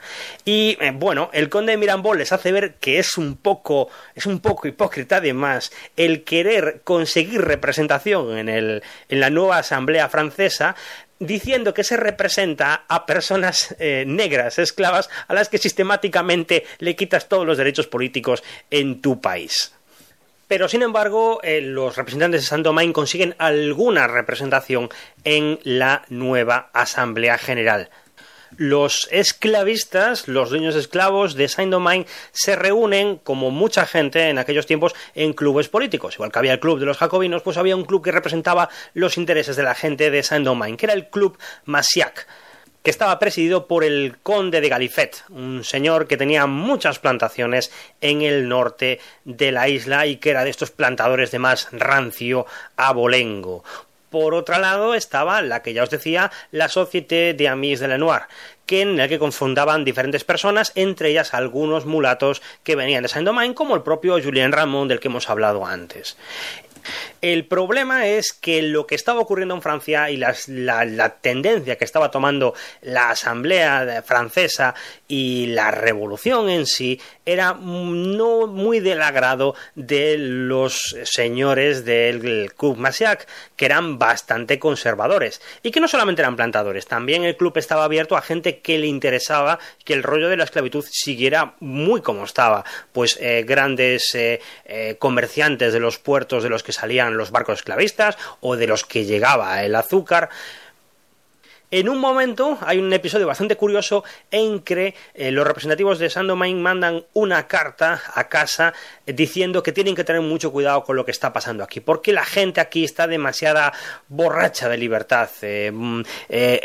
Y eh, bueno, el conde de Mirambol les hace ver que es un poco, es un poco hipócrita además el querer conseguir representación en, el, en la nueva asamblea francesa, diciendo que se representa a personas eh, negras, esclavas, a las que sistemáticamente le quitas todos los derechos políticos en tu país. Pero sin embargo, eh, los representantes de Saint Domingue consiguen alguna representación en la nueva Asamblea General. Los esclavistas, los dueños esclavos de Saint-Domingue, se reúnen, como mucha gente en aquellos tiempos, en clubes políticos. Igual que había el club de los jacobinos, pues había un club que representaba los intereses de la gente de Saint-Domingue, que era el club Massiac que estaba presidido por el conde de Galifet, un señor que tenía muchas plantaciones en el norte de la isla y que era de estos plantadores de más rancio abolengo. Por otro lado estaba la que ya os decía, la Société de Amis de Lenoir, que en el que confundaban diferentes personas, entre ellas algunos mulatos que venían de Saint-Domingue, como el propio Julien Ramon del que hemos hablado antes. El problema es que lo que estaba ocurriendo en Francia y la, tendencia que estaba tomando la Asamblea francesa y la revolución en sí era no muy del agrado de los señores del Club Massiac, que eran bastante conservadores. Y que no solamente eran plantadores, también el club estaba abierto a gente que le interesaba que el rollo de la esclavitud siguiera muy como estaba, pues eh, grandes eh, eh, comerciantes de los puertos de los que salían los barcos esclavistas o de los que llegaba el azúcar. En un momento hay un episodio bastante curioso en que eh, los representativos de Sandomain mandan una carta a casa diciendo que tienen que tener mucho cuidado con lo que está pasando aquí, porque la gente aquí está demasiada borracha de libertad, eh, mm, eh,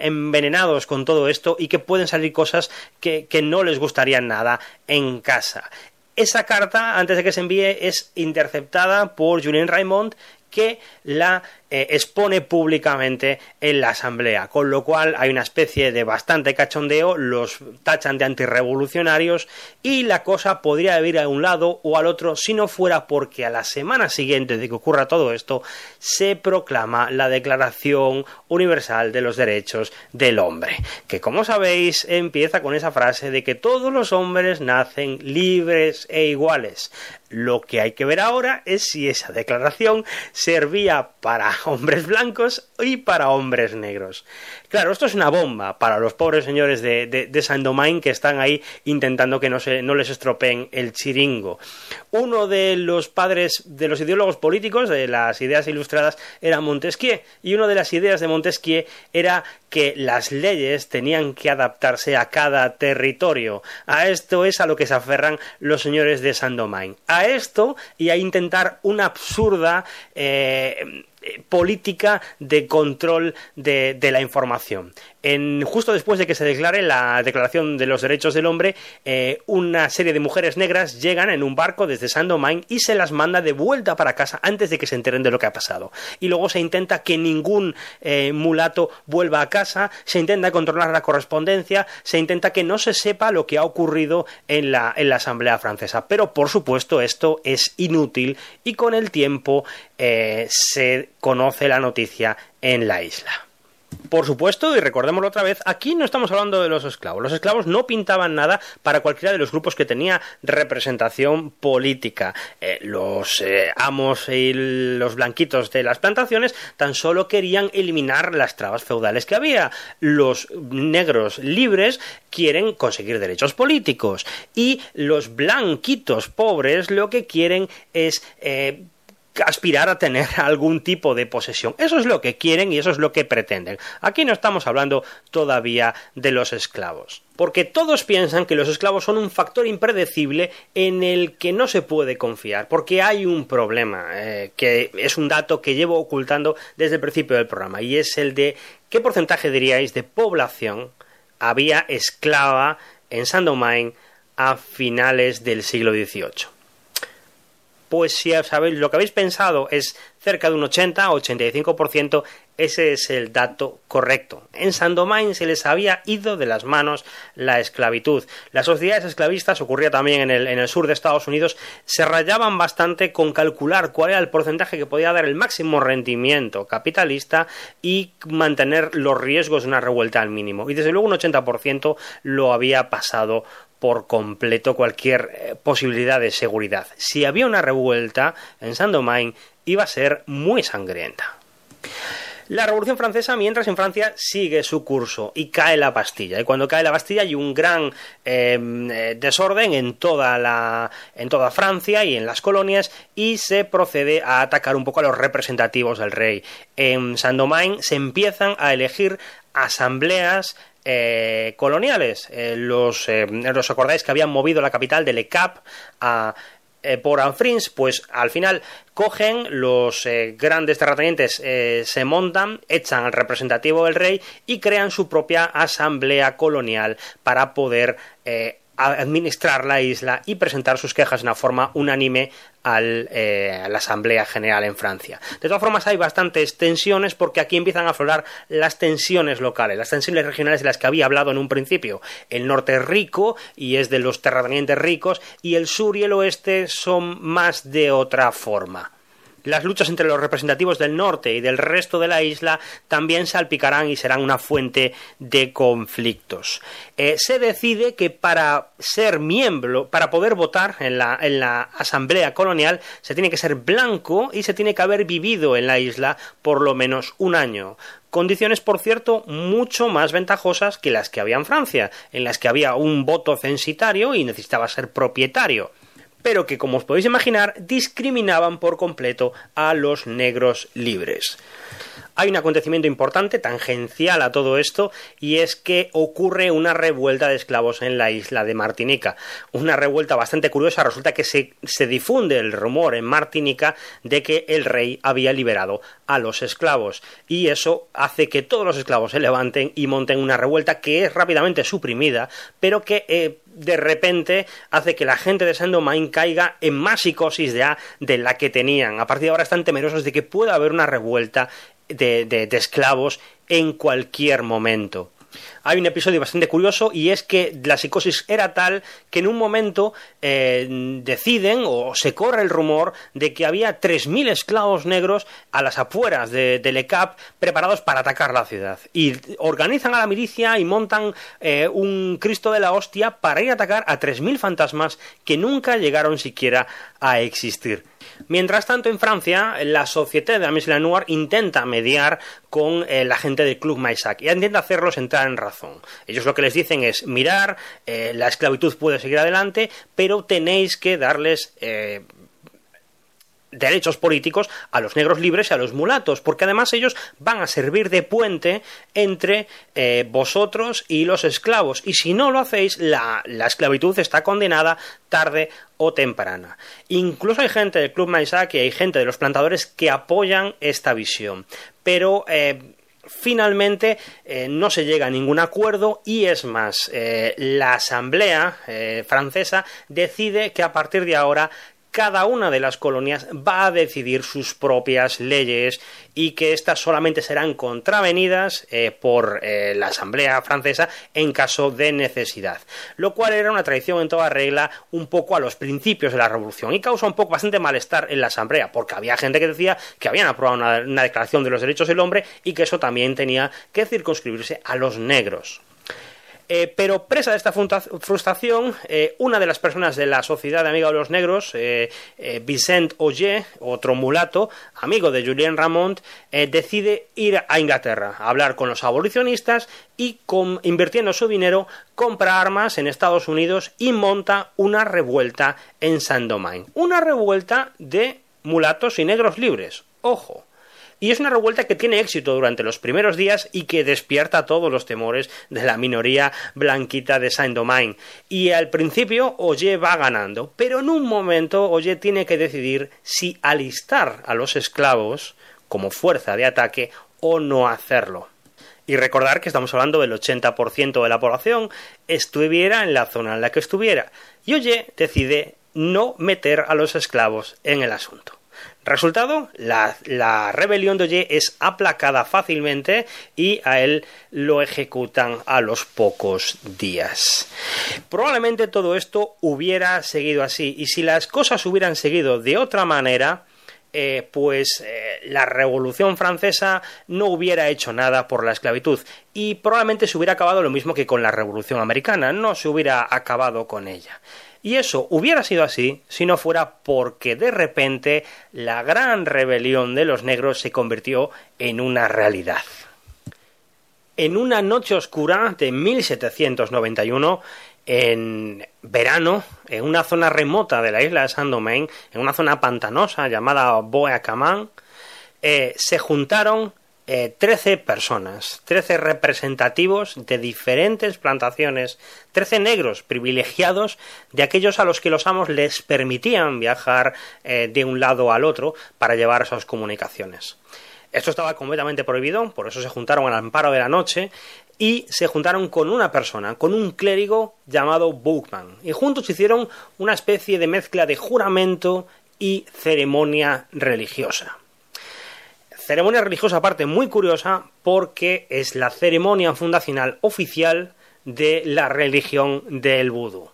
envenenados con todo esto y que pueden salir cosas que, que no les gustarían nada en casa. Esa carta, antes de que se envíe, es interceptada por Julien Raymond, que la eh, expone públicamente en la asamblea, con lo cual hay una especie de bastante cachondeo, los tachan de antirrevolucionarios y la cosa podría ir a un lado o al otro si no fuera porque a la semana siguiente de que ocurra todo esto se proclama la Declaración Universal de los Derechos del Hombre, que como sabéis empieza con esa frase de que todos los hombres nacen libres e iguales. Lo que hay que ver ahora es si esa declaración servía para hombres blancos y para hombres negros. Claro, esto es una bomba para los pobres señores de, de, Saint-Domingue que están ahí intentando que no, se, no les estropeen el chiringo. Uno de los padres de los ideólogos políticos de las ideas ilustradas era Montesquieu y una de las ideas de Montesquieu era que las leyes tenían que adaptarse a cada territorio. A esto es a lo que se aferran los señores de Saint-Domingue. A esto y a intentar una absurda eh, eh, política de control de, la información. Justo después de que se declare la Declaración de los Derechos del Hombre, eh, una serie de mujeres negras llegan en un barco desde Saint-Domingue y se las manda de vuelta para casa antes de que se enteren de lo que ha pasado. Y luego se intenta que ningún eh, mulato vuelva a casa, se intenta controlar la correspondencia, se intenta que no se sepa lo que ha ocurrido en la Asamblea Francesa. Pero por supuesto esto es inútil y con el tiempo se conoce la noticia en la isla. Por supuesto, y recordémoslo otra vez, aquí no estamos hablando de los esclavos. Los esclavos no pintaban nada para cualquiera de los grupos que tenía representación política. Eh, los eh, amos y los blanquitos de las plantaciones tan solo querían eliminar las trabas feudales que había. Los negros libres quieren conseguir derechos políticos y los blanquitos pobres lo que quieren es eh, aspirar a tener algún tipo de posesión. Eso es lo que quieren y eso es lo que pretenden. Aquí no estamos hablando todavía de los esclavos. Porque todos piensan que los esclavos son un factor impredecible en el que no se puede confiar. Porque hay un problema, eh, que es un dato que llevo ocultando desde el principio del programa, y es el de qué porcentaje diríais de población había esclava en Saint-Domingue a finales del siglo XVIII pues si lo que habéis pensado es cerca de un 80-85%, ese es el dato correcto. En Saint-Domingue se les había ido de las manos la esclavitud. Las sociedades esclavistas, ocurría también en el, en el sur de Estados Unidos, se rayaban bastante con calcular cuál era el porcentaje que podía dar el máximo rendimiento capitalista y mantener los riesgos de una revuelta al mínimo. Y desde luego un 80% lo había pasado por completo cualquier eh, posibilidad de seguridad. Si había una revuelta en Saint-Domingue, iba a ser muy sangrienta. La Revolución Francesa, mientras en Francia sigue su curso y cae la Bastilla. Y cuando cae la Bastilla hay un gran em, eh, desorden en toda, la, en toda Francia y en las colonias y se procede a atacar un poco a los representativos del rey. En Saint-Domingue se empiezan a elegir asambleas eh, coloniales. Eh, los, ¿Os acordáis que habían movido la capital de Le Cap a eh, por Anfrins, pues al final cogen los eh, grandes terratenientes, eh, se montan, echan al representativo del rey y crean su propia asamblea colonial para poder administrar la isla y presentar sus quejas de una forma unánime eh, a la Asamblea General en Francia. De todas formas, hay bastantes tensiones porque aquí empiezan a aflorar las tensiones locales, las tensiones regionales de las que había hablado en un principio. El norte es rico y es de los terratenientes ricos y el sur y el oeste son más de otra forma. Las luchas entre los representativos del norte y del resto de la isla también salpicarán y serán una fuente de conflictos. Eh, se decide que para ser miembro, para poder votar en la, en la asamblea colonial, se tiene que ser blanco y se tiene que haber vivido en la isla por lo menos un año condiciones, por cierto, mucho más ventajosas que las que había en Francia, en las que había un voto censitario y necesitaba ser propietario pero que, como os podéis imaginar, discriminaban por completo a los negros libres. Hay un acontecimiento importante, tangencial a todo esto, y es que ocurre una revuelta de esclavos en la isla de Martinica. Una revuelta bastante curiosa, resulta que se, se, difunde el rumor en Martinica de que el rey había liberado a los esclavos, y eso hace que todos los esclavos se levanten y monten una revuelta que es rápidamente suprimida, pero que eh, de repente hace que la gente de Saint-Domingue caiga en más psicosis de, de la que tenían. A partir de ahora están temerosos de que pueda haber una revuelta de, de esclavos en cualquier momento hay un episodio bastante curioso y es que la psicosis era tal que en un momento eh, deciden o se corre el rumor de que había 3.000 esclavos negros a las afueras de, de Le Cap preparados para atacar la ciudad. Y organizan a la milicia y montan eh, un Cristo de la hostia para ir a atacar a 3.000 fantasmas que nunca llegaron siquiera a existir. Mientras tanto, en Francia, la Société de la Noir intenta mediar con eh, la gente del Club Maisac y intenta hacerlos entrar en razón. Ellos lo que les dicen es mirar, eh, la esclavitud puede seguir adelante, pero tenéis que darles eh, derechos políticos a los negros libres y a los mulatos, porque además ellos van a servir de puente entre eh, vosotros y los esclavos, y si no lo hacéis, la, esclavitud está condenada tarde o temprana. Incluso hay gente del Club Maisak y hay gente de los plantadores que apoyan esta visión, pero finalmente eh, no se llega a ningún acuerdo y es más, la Asamblea francesa decide que a partir de ahora cada una de las colonias va a decidir sus propias leyes y que éstas solamente serán contravenidas eh, por eh, la Asamblea francesa en caso de necesidad, lo cual era una tradición en toda regla un poco a los principios de la revolución y causa un poco bastante malestar en la Asamblea, porque había gente que decía que habían aprobado una declaración de los derechos del hombre y que eso también tenía que circunscribirse a los negros. Eh, pero presa de esta frustración, eh, una de las personas de la Sociedad de Amigos de los Negros, eh, Vicent Ogier, otro mulato, amigo de Julien Ramont, decide ir a Inglaterra a hablar con los abolicionistas y, invirtiendo su dinero, compra armas en Estados Unidos y monta una revuelta en Saint-Domingue. Una revuelta de mulatos y negros libres. Ojo. Y es una revuelta que tiene éxito durante los primeros días y que despierta todos los temores de la minoría blanquita de Saint-Domingue. Y al principio Oye va ganando, pero en un momento Oye tiene que decidir si alistar a los esclavos como fuerza de ataque o no hacerlo. Y recordar que estamos hablando del 80% de la población estuviera en la zona en la que estuviera. Y Oye decide no meter a los esclavos en el asunto. Resultado, la, rebelión de Oye es aplacada fácilmente y a él lo ejecutan a los pocos días. Probablemente todo esto hubiera seguido así y si las cosas hubieran seguido de otra manera, eh, pues eh, la Revolución Francesa no hubiera hecho nada por la esclavitud y probablemente se hubiera acabado lo mismo que con la Revolución Americana, no se hubiera acabado con ella. Y eso hubiera sido así si no fuera porque de repente la gran rebelión de los negros se convirtió en una realidad. En una noche oscura de 1791, en verano, en una zona remota de la isla de Saint-Domingue, en una zona pantanosa llamada Bois-Camán, eh, se juntaron eh, trece personas, trece representativos de diferentes plantaciones, trece negros privilegiados de aquellos a los que los amos les permitían viajar eh, de un lado al otro para llevar esas comunicaciones. Esto estaba completamente prohibido, por eso se juntaron al amparo de la noche y se juntaron con una persona, con un clérigo llamado Bookman, y juntos hicieron una especie de mezcla de juramento y ceremonia religiosa ceremonia religiosa aparte muy curiosa porque es la ceremonia fundacional oficial de la religión del vudú.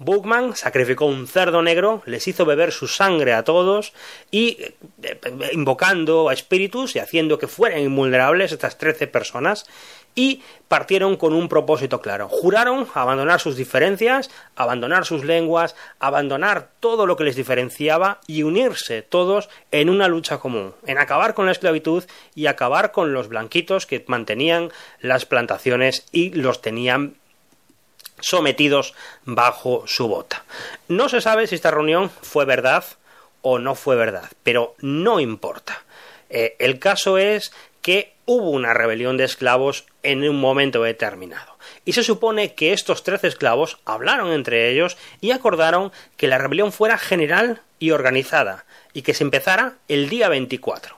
Bookman sacrificó un cerdo negro, les hizo beber su sangre a todos y eh, invocando a espíritus y haciendo que fueran invulnerables estas trece personas y partieron con un propósito claro. Juraron abandonar sus diferencias, abandonar sus lenguas, abandonar todo lo que les diferenciaba y unirse todos en una lucha común, en acabar con la esclavitud y acabar con los blanquitos que mantenían las plantaciones y los tenían sometidos bajo su bota. No se sabe si esta reunión fue verdad o no fue verdad, pero no importa. Eh, el caso es que hubo una rebelión de esclavos en un momento determinado. Y se supone que estos trece esclavos hablaron entre ellos y acordaron que la rebelión fuera general y organizada, y que se empezara el día 24.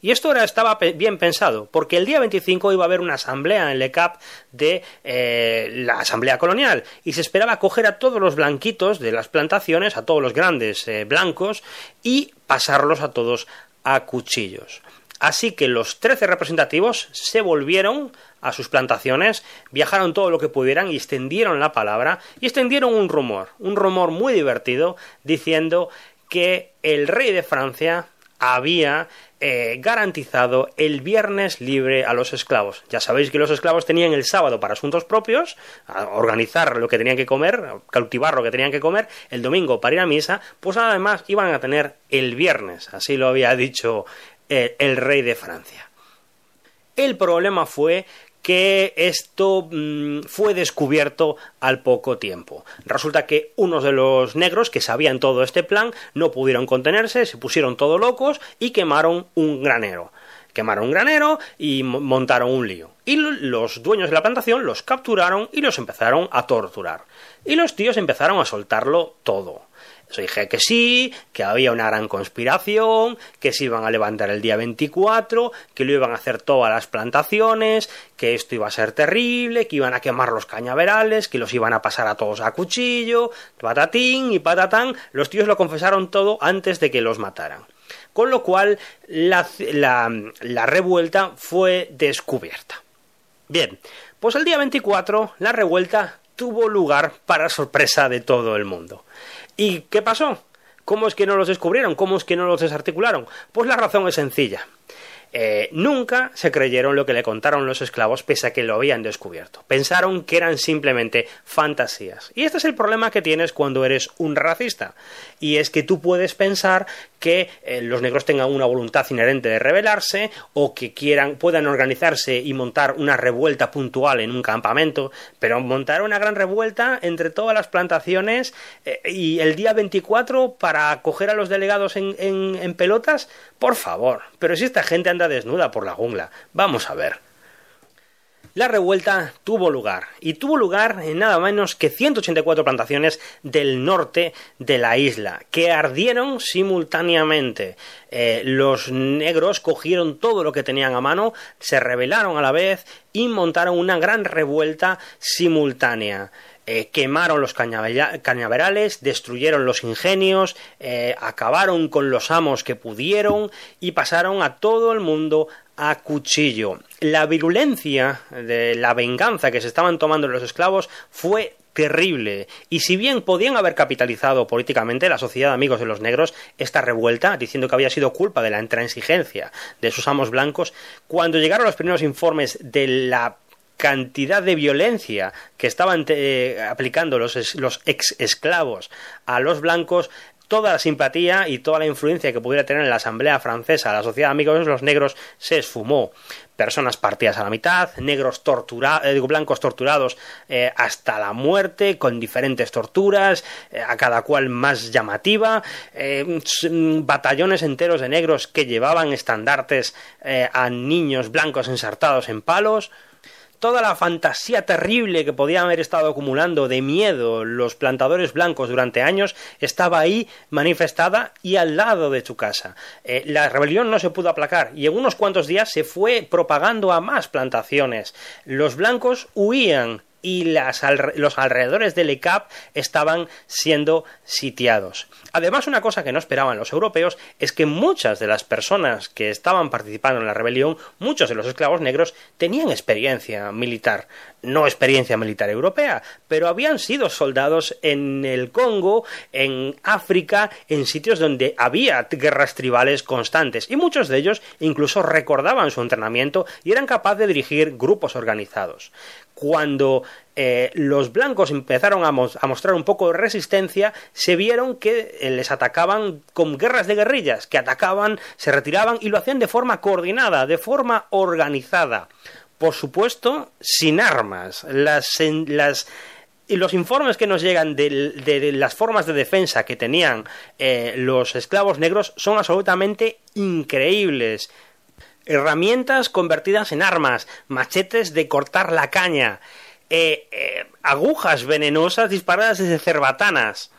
Y esto era, estaba bien pensado, porque el día 25 iba a haber una asamblea en Le Cap de eh, la asamblea colonial, y se esperaba coger a todos los blanquitos de las plantaciones, a todos los grandes eh, blancos, y pasarlos a todos a cuchillos. Así que los trece representativos se volvieron a sus plantaciones, viajaron todo lo que pudieran y extendieron la palabra y extendieron un rumor, un rumor muy divertido diciendo que el rey de Francia había eh, garantizado el viernes libre a los esclavos. Ya sabéis que los esclavos tenían el sábado para asuntos propios, organizar lo que tenían que comer, cultivar lo que tenían que comer, el domingo para ir a misa, pues además iban a tener el viernes, así lo había dicho el rey de Francia. El problema fue que esto mm, fue descubierto al poco tiempo. Resulta que unos de los negros que sabían todo este plan no pudieron contenerse, se pusieron todos locos y quemaron un granero. Quemaron un granero y montaron un lío. Y los dueños de la plantación los capturaron y los empezaron a torturar. Y los tíos empezaron a soltarlo todo. Dije que sí, que había una gran conspiración, que se iban a levantar el día 24, que lo iban a hacer todas las plantaciones, que esto iba a ser terrible, que iban a quemar los cañaverales, que los iban a pasar a todos a cuchillo, patatín y patatán. Los tíos lo confesaron todo antes de que los mataran. Con lo cual la, la revuelta fue descubierta. Bien, pues el día 24 la revuelta tuvo lugar para sorpresa de todo el mundo. ¿Y qué pasó? ¿Cómo es que no los descubrieron? ¿Cómo es que no los desarticularon? Pues la razón es sencilla. Eh, nunca se creyeron lo que le contaron los esclavos pese a que lo habían descubierto. Pensaron que eran simplemente fantasías. Y este es el problema que tienes cuando eres un racista. Y es que tú puedes pensar que eh, los negros tengan una voluntad inherente de rebelarse o que quieran puedan organizarse y montar una revuelta puntual en un campamento, pero montar una gran revuelta entre todas las plantaciones eh, y el día 24 para acoger a los delegados en, en pelotas, por favor. Pero si esta gente anda desnuda por la jungla, vamos a ver. La revuelta tuvo lugar, y tuvo lugar en nada menos que 184 plantaciones del norte de la isla, que ardieron simultáneamente. Eh, los negros cogieron todo lo que tenían a mano, se rebelaron a la vez y montaron una gran revuelta simultánea. Eh, quemaron los cañaverales, destruyeron los ingenios, eh, acabaron con los amos que pudieron y pasaron a todo el mundo a cuchillo. La virulencia de la venganza que se estaban tomando los esclavos fue terrible. Y si bien podían haber capitalizado políticamente la sociedad de amigos de los negros esta revuelta, diciendo que había sido culpa de la intransigencia de sus amos blancos, cuando llegaron los primeros informes de la cantidad de violencia que estaban eh, aplicando los, los ex esclavos a los blancos toda la simpatía y toda la influencia que pudiera tener en la Asamblea Francesa la sociedad de amigos de los negros se esfumó. Personas partidas a la mitad, negros torturados, eh, blancos torturados eh, hasta la muerte, con diferentes torturas, eh, a cada cual más llamativa, batallones enteros de negros que llevaban estandartes a niños blancos ensartados en palos toda la fantasía terrible que podían haber estado acumulando de miedo los plantadores blancos durante años estaba ahí manifestada y al lado de tu casa. Eh, la rebelión no se pudo aplacar y en unos cuantos días se fue propagando a más plantaciones. Los blancos huían y los alrededores del ECAP estaban siendo sitiados. Además, una cosa que no esperaban los europeos es que muchas de las personas que estaban participando en la rebelión, muchos de los esclavos negros, tenían experiencia militar. No experiencia militar europea, pero habían sido soldados en el Congo, en África, en sitios donde había guerras tribales constantes, y muchos de ellos incluso recordaban su entrenamiento y eran capaces de dirigir grupos organizados cuando eh, los blancos empezaron a, mostrar un poco de resistencia, se vieron que eh, les atacaban con guerras de guerrillas, que atacaban, se retiraban y lo hacían de forma coordinada, de forma organizada. Por supuesto, sin armas. Las, las y los informes que nos llegan de, las formas de defensa que tenían eh, los esclavos negros son absolutamente increíbles herramientas convertidas en armas, machetes de cortar la caña, eh, eh, agujas venenosas disparadas desde cerbatanas.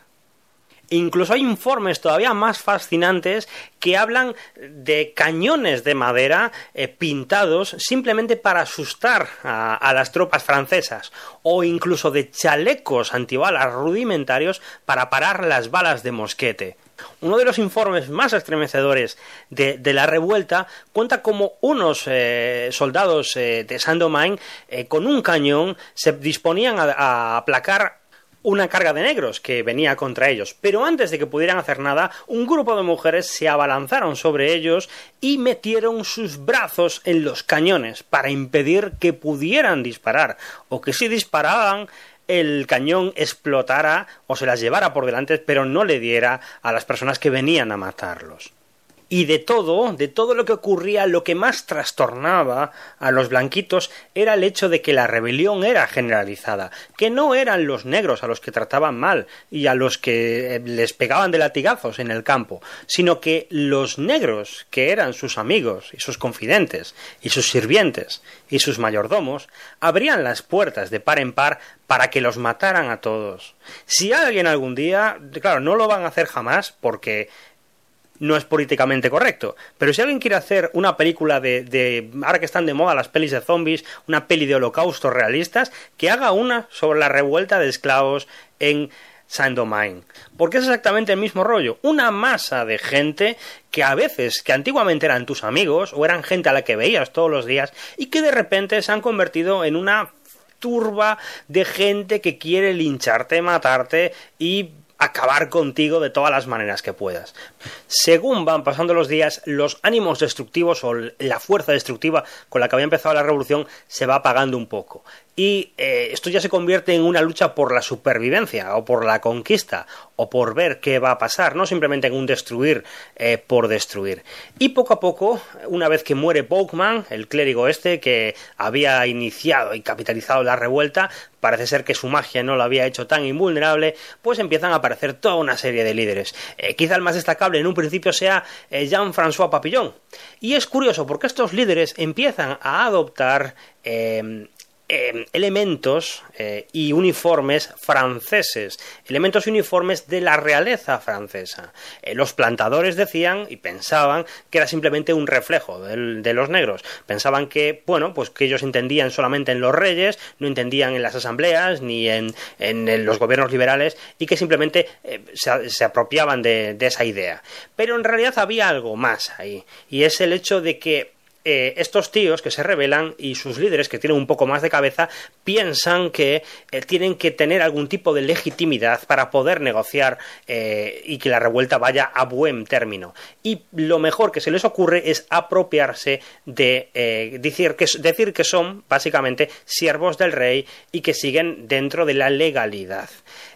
Incluso hay informes todavía más fascinantes que hablan de cañones de madera eh, pintados simplemente para asustar a, las tropas francesas, o incluso de chalecos antibalas rudimentarios para parar las balas de mosquete. Uno de los informes más estremecedores de, la revuelta cuenta como unos eh, soldados eh, de Saint-Domingue eh, con un cañón se disponían a aplacar una carga de negros que venía contra ellos. Pero antes de que pudieran hacer nada, un grupo de mujeres se abalanzaron sobre ellos y metieron sus brazos en los cañones para impedir que pudieran disparar, o que si disparaban el cañón explotara o se las llevara por delante, pero no le diera a las personas que venían a matarlos. Y de todo, de todo lo que ocurría, lo que más trastornaba a los blanquitos era el hecho de que la rebelión era generalizada, que no eran los negros a los que trataban mal y a los que eh, les pegaban de latigazos en el campo, sino que los negros, que eran sus amigos y sus confidentes y sus sirvientes y sus mayordomos, abrían las puertas de par en par para que los mataran a todos. Si alguien algún día, claro, no lo van a hacer jamás porque no es políticamente correcto. Pero si alguien quiere hacer una película de, de, ahora que están de moda las pelis de zombies, una peli de holocaustos realistas, que haga una sobre la revuelta de esclavos en Saint-Domingue. Porque es exactamente el mismo rollo. Una masa de gente que a veces, que antiguamente eran tus amigos, o eran gente a la que veías todos los días, y que de repente se han convertido en una turba de gente que quiere lincharte, matarte y acabar contigo de todas las maneras que puedas. Según van pasando los días, los ánimos destructivos o la fuerza destructiva con la que había empezado la revolución se va apagando un poco y eh, esto ya se convierte en una lucha por la supervivencia o por la conquista o por ver qué va a pasar, no simplemente en un destruir eh, por destruir. Y poco a poco, una vez que muere Bowman, el clérigo este que había iniciado y capitalizado la revuelta, parece ser que su magia no lo había hecho tan invulnerable, pues empiezan a aparecer toda una serie de líderes. Eh, quizá el más destacable en un principio sea Jean-François Papillon. Y es curioso porque estos líderes empiezan a adoptar eh, elementos eh, y uniformes franceses, elementos y uniformes de la realeza francesa. Eh, los plantadores decían y pensaban que era simplemente un reflejo de los negros. Pensaban que, bueno, pues que ellos entendían solamente en los reyes, no entendían en las asambleas ni en, los gobiernos liberales y que simplemente se, apropiaban de esa idea. Pero en realidad había algo más ahí y es el hecho de que eh, estos tíos que se rebelan y sus líderes que tienen un poco más de cabeza piensan que eh, tienen que tener algún tipo de legitimidad para poder negociar eh, y que la revuelta vaya a buen término. Y lo mejor que se les ocurre es apropiarse de decir, que, decir que son básicamente siervos del rey y que siguen dentro de la legalidad.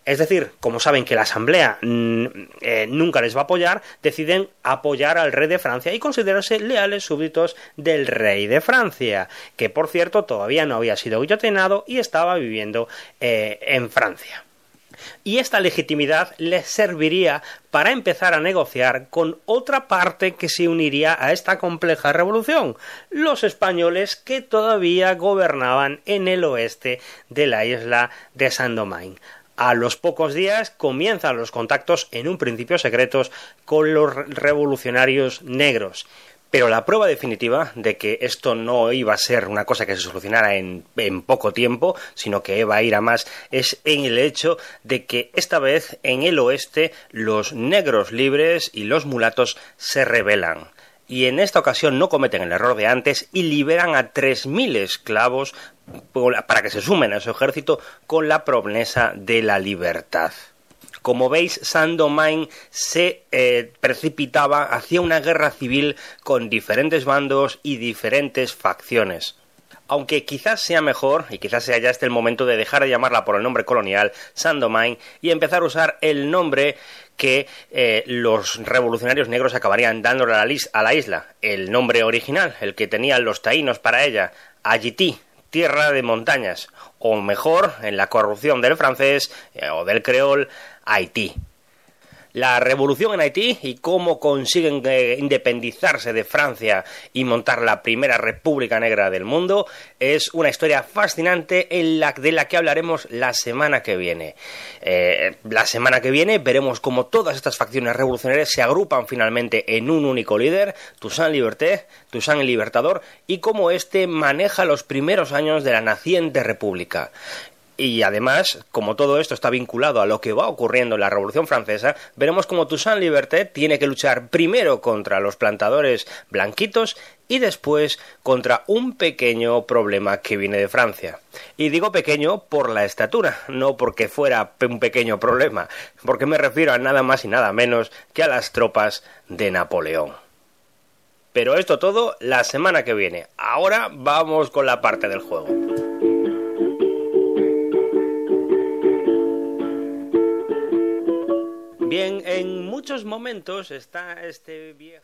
Es decir, como saben que la Asamblea mm, eh, nunca les va a apoyar, deciden apoyar al rey de Francia y considerarse leales súbditos del rey de Francia, que por cierto todavía no había sido guillotinado y estaba viviendo eh, en Francia. Y esta legitimidad les serviría para empezar a negociar con otra parte que se uniría a esta compleja revolución, los españoles que todavía gobernaban en el oeste de la isla de Saint-Domingue. A los pocos días comienzan los contactos, en un principio secretos, con los revolucionarios negros. Pero la prueba definitiva de que esto no iba a ser una cosa que se solucionara en, poco tiempo, sino que iba a ir a más, es en el hecho de que esta vez en el oeste los negros libres y los mulatos se rebelan y en esta ocasión no cometen el error de antes y liberan a 3.000 esclavos para que se sumen a su ejército con la promesa de la libertad. Como veis, Saint-Domingue se eh, precipitaba hacia una guerra civil con diferentes bandos y diferentes facciones. Aunque quizás sea mejor, y quizás sea ya este el momento de dejar de llamarla por el nombre colonial, Saint-Domingue, y empezar a usar el nombre que eh, los revolucionarios negros acabarían dándole a la, isla, el nombre original, el que tenían los taínos para ella, Ayití, tierra de montañas, o mejor, en la corrupción del francés eh, o del creol, Haití la revolución en Haití y cómo consiguen eh, independizarse de Francia y montar la primera república negra del mundo es una historia fascinante en la, de la que hablaremos la semana que viene. Eh, la semana que viene veremos cómo todas estas facciones revolucionarias se agrupan finalmente en un único líder, Toussaint Liberté, Toussaint el Libertador, y cómo éste maneja los primeros años de la naciente república. Y además, como todo esto está vinculado a lo que va ocurriendo en la Revolución Francesa, veremos cómo Toussaint Liberté tiene que luchar primero contra los plantadores blanquitos y después contra un pequeño problema que viene de Francia. Y digo pequeño por la estatura, no porque fuera un pequeño problema, porque me refiero a nada más y nada menos que a las tropas de Napoleón. Pero esto todo la semana que viene. Ahora vamos con la parte del juego. Bien, en muchos momentos está este viejo...